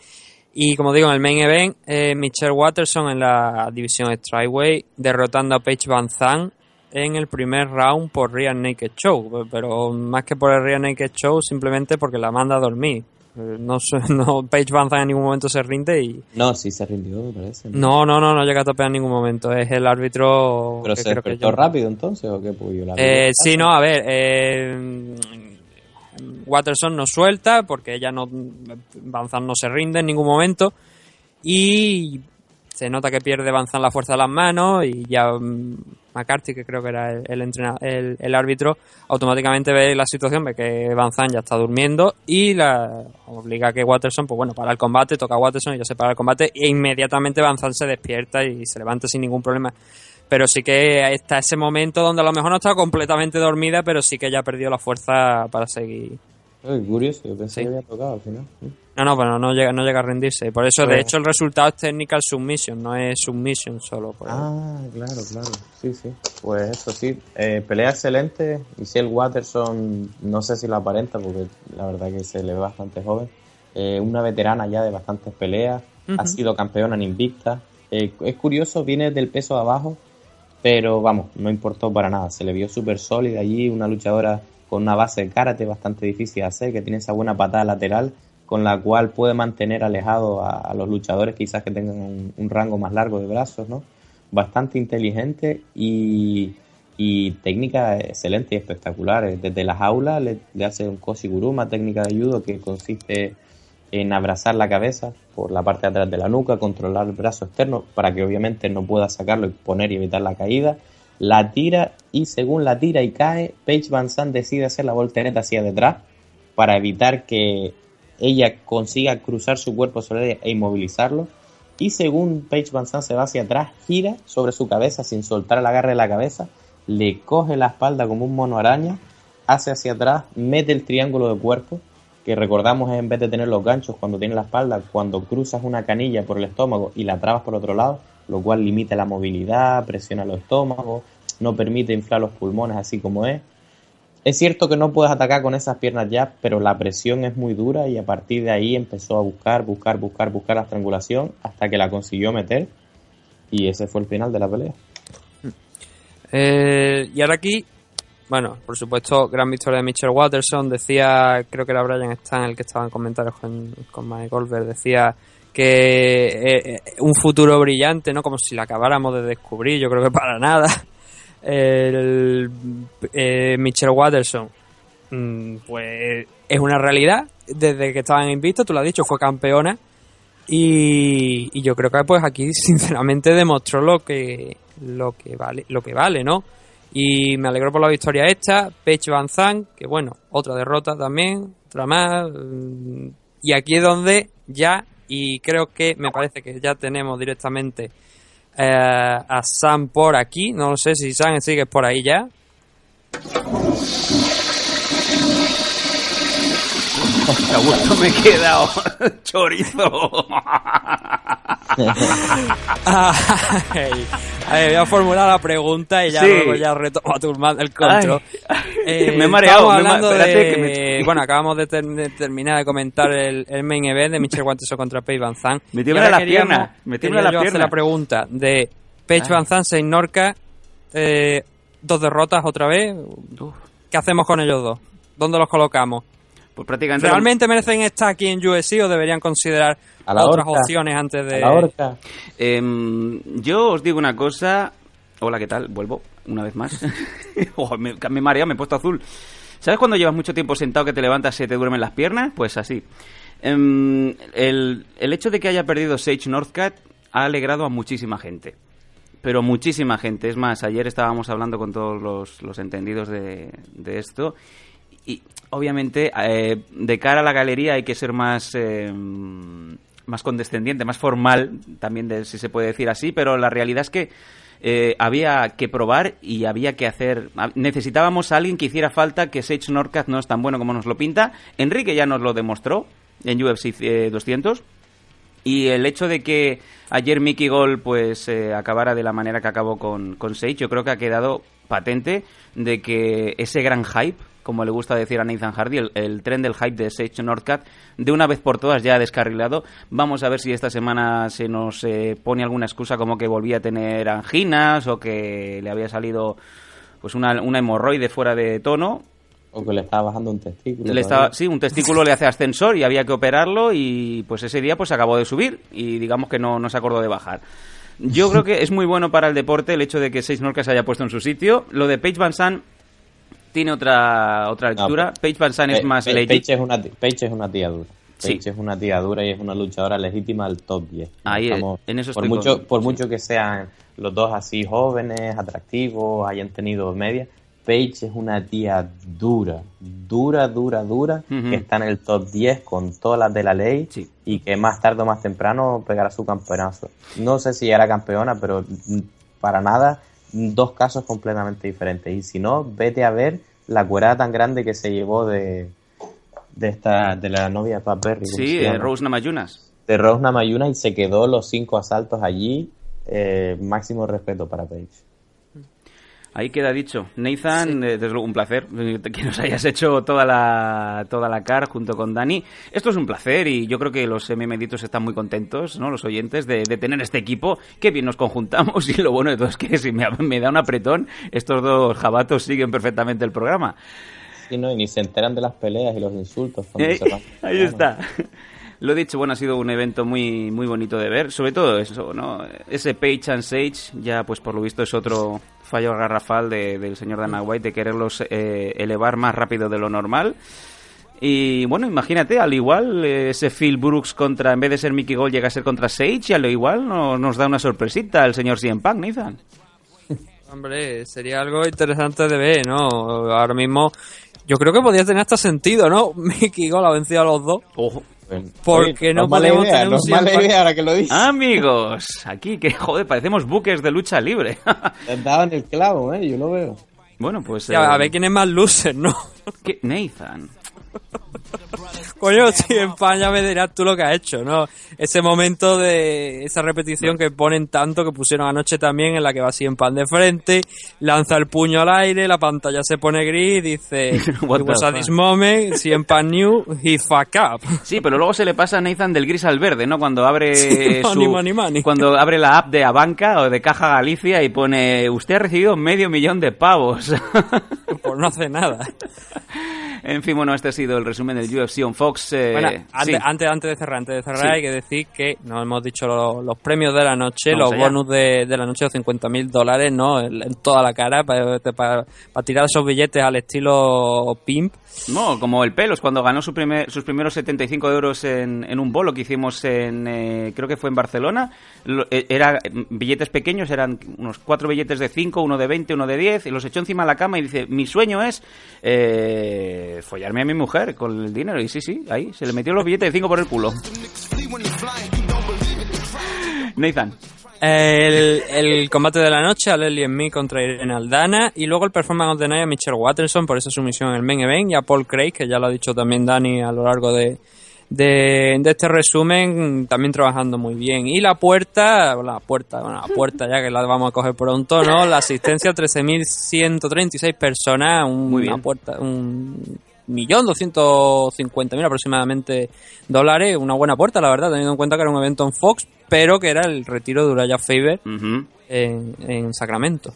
Y como digo, en el main event, eh, Michelle Watterson en la división Strikeway derrotando a Paige Van Zandt en el primer round por Real Naked Show, pero más que por el Real Naked Show, simplemente porque la manda a dormir. Eh, No, (laughs) no Paige Van Zandt en ningún momento se rinde y No, sí se rindió, me parece. no, no, no, no llega a topear en ningún momento. Es el árbitro Pero que se creo que despertó yo- rápido entonces, ¿o qué? Pues la. Eh, sí, no, a ver, eh, Watterson no suelta porque ella no, Van Zandt no se rinde en ningún momento y se nota que pierde Van Zandt la fuerza de las manos y ya mm, McCarthy, que creo que era el, el, entrena- el, árbitro, automáticamente ve la situación, ve que Van Zandt ya está durmiendo y la obliga a que Watterson, pues bueno, para el combate, toca a Watterson y ya se para el combate e inmediatamente Van Zandt se despierta y se levanta sin ningún problema pero sí que está ese momento donde a lo mejor no está completamente dormida, pero sí que ya perdió la fuerza para seguir. Ay, curioso, yo pensé Sí. que había tocado al final. No, no, pero no llega, no llega a rendirse. Por eso, de Pues- hecho, el resultado es technical submission, no es submission solo. por- Ah, claro, claro. Sí, sí. Pues eso sí. Eh, pelea excelente. Michelle Watterson, no sé si lo aparenta porque la verdad que se le ve bastante joven. Eh, una veterana ya de bastantes peleas. Ha sido campeona en Invicta. Eh, es curioso, viene del peso de abajo, pero vamos, no importó para nada. Se le vio súper sólida allí, una luchadora con una base de karate bastante difícil de hacer, que tiene esa buena patada lateral con la cual puede mantener alejado a, los luchadores quizás que tengan un, rango más largo de brazos, ¿no? Bastante inteligente y, y técnica excelente y espectacular. Desde la jaula le, hace un koshiguru, una técnica de judo que consiste en abrazar la cabeza por la parte de atrás de la nuca, controlar el brazo externo para que obviamente no pueda sacarlo y poner y evitar la caída. La tira y según la tira y cae, Paige Van Zandt decide hacer la voltereta hacia detrás para evitar que ella consiga cruzar su cuerpo sobre ella e inmovilizarlo. Y según Paige Van Zandt se va hacia atrás, gira sobre su cabeza sin soltar el agarre de la cabeza, le coge la espalda como un mono araña, hace hacia atrás, mete el triángulo de cuerpo, que recordamos es en vez de tener los ganchos cuando tiene la espalda, cuando cruzas una canilla por el estómago y la trabas por otro lado, lo cual limita la movilidad, presiona los estómagos, no permite inflar los pulmones así como es. Es cierto que no puedes atacar con esas piernas ya, pero la presión es muy dura y a partir de ahí empezó a buscar, buscar, buscar, buscar la estrangulación hasta que la consiguió meter y ese fue el final de la pelea. Eh, y ahora aquí, bueno, por supuesto, gran victoria de Mitchell Watterson. Decía, creo que era Brian Stan el que estaba en comentarios con, con Mike Goldberg, decía que eh, un futuro brillante, ¿no? Como si la acabáramos de descubrir, yo creo que para nada. (laughs) El, eh, Mitchell Watterson, mm, pues es una realidad. Desde que estaba en Invicto, tú lo has dicho, fue campeona. Y, y yo creo que pues aquí (laughs) sinceramente demostró lo que lo que vale lo que vale no y me alegro por la victoria esta Paige Van que bueno otra derrota también otra más mm, y aquí es donde ya y creo que me parece que ya tenemos directamente eh, a Sam por aquí. No sé si Sam sigues por ahí ya A gusto me he quedado (laughs) chorizo. (laughs) Ay, voy a formular la pregunta y ya Sí. luego ya retoma tu el control. Eh, me he mareado, estábamos me ma- hablando de- que me- Bueno, acabamos de, ter- de terminar de comentar el, el main event de Michelle Watterson contra Paige Van Zandt. Me las queríamos- piernas, me yo hacer piernas. la pregunta de Paige Ay. Van Zandt, Seis Norca, eh, dos derrotas otra vez. ¿Qué hacemos con ellos dos? ¿Dónde los colocamos? Pues prácticamente. ¿Realmente merecen estar aquí en UFC o deberían considerar A la otras opciones antes de... A la horca. Em, yo os digo una cosa. Hola, ¿qué tal? Vuelvo una vez más. (laughs) Oh, me, me he mareado, me he puesto azul. ¿Sabes cuando llevas mucho tiempo sentado que te levantas y se te duermen las piernas? Pues así. Em, el, el hecho de que haya perdido Sage Northcutt ha alegrado a muchísima gente. Pero muchísima gente. Es más, ayer estábamos hablando con todos los, los entendidos de, de esto. Y obviamente, eh, de cara a la galería hay que ser más, eh, más condescendiente, más formal, también de, si se puede decir así, pero la realidad es que eh, había que probar y había que hacer. Necesitábamos a alguien que hiciera falta, que Sage Northcutt no es tan bueno como nos lo pinta. Enrique ya nos lo demostró en UFC eh, 200. Y el hecho de que ayer Mickey Gol pues eh, acabara de la manera que acabó con, con Sage, yo creo que ha quedado patente de que ese gran hype, como le gusta decir a Nathan Hardy, el, el tren del hype de Sage Northcutt, de una vez por todas ya ha descarrilado. Vamos a ver si esta semana se nos eh, pone alguna excusa como que volvía a tener anginas o que le había salido pues una, una hemorroide fuera de tono. O que le estaba bajando un testículo. Le estaba, sí, un testículo le hace ascensor y había que operarlo y pues ese día pues acabó de subir y digamos que no, no se acordó de bajar. Yo creo que es muy bueno para el deporte el hecho de que Seis Norca se haya puesto en su sitio. Lo de Paige Van Sant tiene otra otra lectura. Paige Van es más Pa- legit. Paige es una, Paige es una tía dura. Sí. Paige es una tía dura y es una luchadora legítima del top 10. Ahí, en eso por estoy mucho, con- por mucho que sean los dos así jóvenes, atractivos, hayan tenido media, Paige es una tía dura, dura, dura, dura, que está en el top 10 con todas las de la ley y que más tarde o más temprano pegará su campeonazo. No sé si era campeona, pero para nada, dos casos completamente diferentes. Y si no, vete a ver la cuerada tan grande que se llevó de, de esta de la novia de Pat Berry. ¿cómo Sí, llama? Rose Namayunas. de Rose Namayuna y se quedó los cinco asaltos allí. Eh, máximo respeto para Paige. Ahí queda dicho. Nathan, eh, desde luego un placer (laughs) que nos hayas hecho toda la, toda la car junto con Dani. Esto es un placer y yo creo que los MMeditos están muy contentos, ¿no? Los oyentes, de, de tener este equipo. Qué bien nos conjuntamos (laughs) y lo bueno de todo es que si me, me da un apretón, estos dos jabatos siguen perfectamente el programa. Sí, ¿no? Y ni se enteran de las peleas y los insultos. cuando Eh, se van. (laughs) Ahí está. Lo dicho, bueno, ha sido un evento muy muy bonito de ver, sobre todo eso, ¿no? Ese Page and Sage, ya pues por lo visto es otro fallo garrafal de- del señor Dana White de quererlos eh, elevar más rápido de lo normal. Y bueno, imagínate, al igual eh, ese Phil Brooks contra, en vez de ser Mickey Gold, llega a ser contra Sage y a lo igual no- nos da una sorpresita el señor CM Punk, Nathan. (laughs) Hombre, sería algo interesante de ver, ¿no? Ahora mismo, yo creo que podría tener hasta sentido, ¿no? (laughs) Mickey Gol ha vencido a los dos. Ojo. Porque Oye, no mala podemos idea, tener no un mala CM Punk. idea ahora que lo dices. Amigos, aquí que joder, parecemos buques de lucha libre. (laughs) Te en el clavo, ¿eh? Yo lo veo. bueno, pues... Ya, eh, a ver quién es más loser, ¿no? ¿qué? Nathan. Coño, si en España me dirás tú lo que has hecho, ¿no? Ese momento de esa repetición que ponen tanto que pusieron anoche también, en la que va así en pan de frente, lanza el puño al aire, la pantalla se pone gris, dice, (laughs) What was at this moment, si en pan new, he fuck up. Sí, pero luego se le pasa a Nathan del gris al verde, ¿no? Cuando abre (laughs) Sí, su- money, money, money. cuando abre la app de Abanca o de Caja Galicia y pone usted ha recibido medio millón de pavos. Por no hacer nada. (laughs) en fin, bueno, este ha sido el resumen del UFC on Fox. eh, Bueno, sí. antes, antes, de cerrar, antes de cerrar, Sí. hay que decir que nos hemos dicho los, los premios de la noche, Vamos los allá. bonus de, de la noche de 50 mil dólares, ¿no? En, toda la cara, para, para, para tirar esos billetes al estilo pimp. No, como el Pelos, cuando ganó su primer- sus primeros 75 euros en, en un bolo que hicimos en, eh, creo que fue en Barcelona. Lo- eh, era billetes pequeños, eran unos cuatro billetes de 5, uno de 20, uno de 10, y los echó encima de la cama y dice, mi sueño es eh, follarme a mi mujer con el dinero. Y sí, sí, ahí, se le metió los billetes de 5 por el culo. Nathan. El, el combate de la noche, Aleli en mí contra Irene Aldana. Y luego el performance of the night a Michelle Watterson por esa sumisión en el main event. Y a Paul Craig, que ya lo ha dicho también Dani a lo largo de, de, de este resumen, también trabajando muy bien. Y la puerta, la puerta, bueno, la puerta ya que la vamos a coger pronto, ¿no? La asistencia, 13.136 personas. Un, Muy bien. Una puerta, un millón doscientos cincuenta mil aproximadamente dólares, una buena puerta, la verdad, teniendo en cuenta que era un evento en Fox, pero que era el retiro de Uraya Faber en, en Sacramento.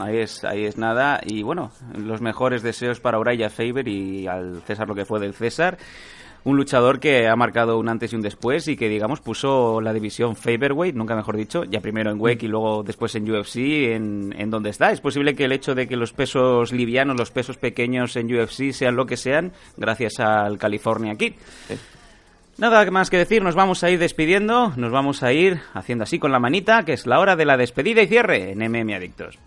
Ahí es, ahí es nada. Y bueno, los mejores deseos para Uraya Faber y al César lo que fue del César. Un luchador que ha marcado un antes y un después y que, digamos, puso la división Faberweight, nunca mejor dicho, ya primero en WEC y luego después en UFC, en, en donde está. Es posible que el hecho de que los pesos livianos, los pesos pequeños en UFC sean lo que sean, gracias al California Kid. Nada más que decir, nos vamos a ir despidiendo, nos vamos a ir haciendo así con la manita, que es la hora de la despedida y cierre en MM Adictos.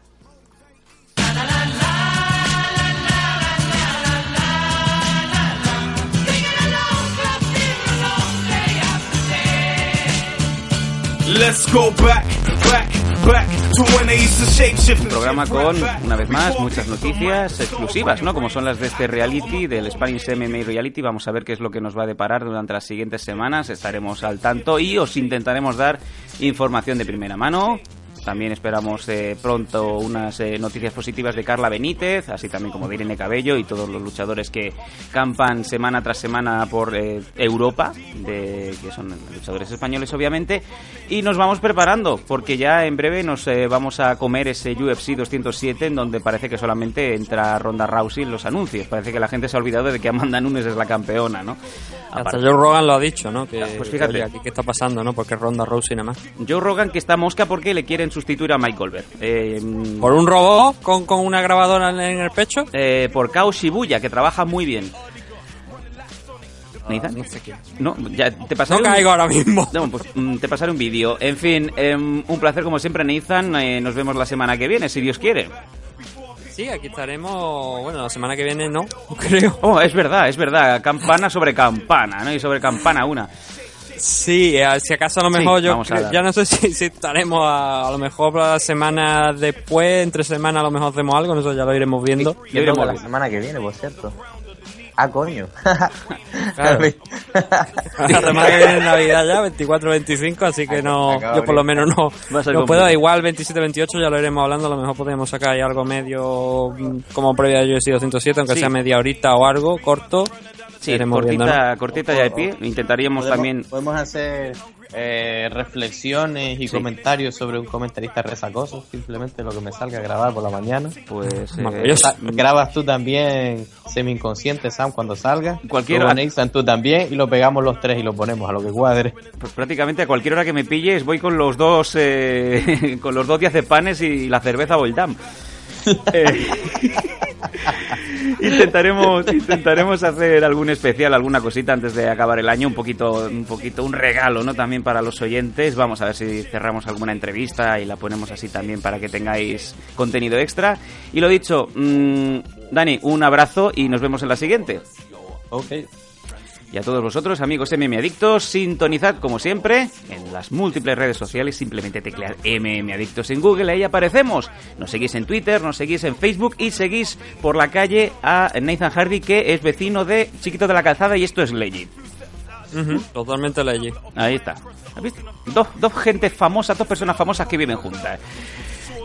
Let's programa con, una vez más, muchas noticias exclusivas, ¿no? Como son las de este reality, del Spanish MMA Reality. Vamos a ver qué es lo que nos va a deparar durante las siguientes semanas. Estaremos al tanto y os intentaremos dar información de primera mano. También esperamos eh, pronto unas eh, noticias positivas de Carla Benítez, así también como de Irene Cabello y todos los luchadores que campan semana tras semana por eh, Europa, de, que son luchadores españoles obviamente. Y nos vamos preparando, porque ya en breve nos eh, vamos a comer ese UFC 207 en donde parece que solamente entra Ronda Rousey en los anuncios. Parece que la gente se ha olvidado de que Amanda Nunes es la campeona, ¿no? Hasta Aparte- Joe Rogan lo ha dicho, ¿no? Que, Pues fíjate. oye, aquí qué está pasando, ¿no? Porque Ronda Rousey nada más. Joe Rogan que está mosca porque le quieren sustituir a Mike Goldberg. Eh, ¿Por un robot con, con una grabadora en, en el pecho? eh, por Kao Shibuya, que trabaja muy bien. ¿Nathan? No sé qué. No, ya te pasaré No un- caigo ahora mismo. (laughs) No, pues mm, te pasaré un vídeo. En fin, em, un placer como siempre, Nathan. Eh, nos vemos la semana que viene, si Dios quiere. Sí, aquí estaremos. Bueno, la semana que viene no, (laughs) creo. Oh, es verdad, es verdad. Campana sobre campana, ¿no? Y sobre campana una. Sí, eh, si acaso a lo Sí, mejor yo creo- ya no sé (laughs) si, si estaremos a, a lo mejor la semana después, entre semanas a lo mejor hacemos algo, no sé, ya lo iremos viendo. Yo creo que la semana que viene, por cierto. Ah, coño. (laughs) Claro. (laughs) La semana que viene es Navidad ya, 24-25, así que no, yo por lo menos no, no puedo. Igual 27-28 ya lo iremos hablando, a lo mejor podríamos sacar ahí algo medio mm, como previa de UFC 207, aunque Sí. sea media horita o algo, corto. Sí, iremos viendo, cortita, ¿no? cortita ya de pie. Intentaríamos Podemos- también... Podemos hacer eh, reflexiones y Sí. comentarios sobre un comentarista resacoso. Simplemente lo que me salga a grabar por la mañana. Pues... eh, Grabas tú también semi-inconsciente, Sam, cuando salga. Cualquiera. Luego Nathan, tú también. Y lo pegamos los tres y lo ponemos a lo que cuadre. Pues prácticamente a cualquier hora que me pilles voy con los dos eh, (laughs) con los dos diazepanes y la cerveza Voldam. (laughs) Eh, (laughs) intentaremos intentaremos hacer algún especial, alguna cosita antes de acabar el año, un poquito un poquito un regalo, ¿no? También para los oyentes. Vamos a ver si cerramos alguna entrevista y la ponemos así también para que tengáis contenido extra. Y lo dicho, mm, Dani, un abrazo y nos vemos en la siguiente. Ok. Y a todos vosotros, amigos MM Adictos, sintonizad como siempre en las múltiples redes sociales, simplemente teclead MM Adictos en Google, ahí aparecemos. Nos seguís en Twitter, nos seguís en Facebook y seguís por la calle a Nathan Hardy, que es vecino de Chiquito de la Calzada y esto es legit. Totalmente legit. Ahí está. ¿Has visto? Dos, dos gente famosas, dos personas famosas que viven juntas.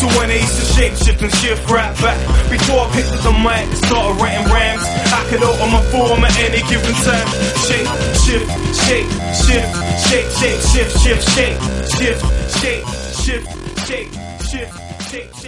to when I used to shape shift and shift right back. Before I picked up the mic, started writing rhymes. I could open my form at any given time. Shape, shift, shape, shift, shape, shape, shift, shift, shape, shift, shape, shift, shape, shift, shape, shape.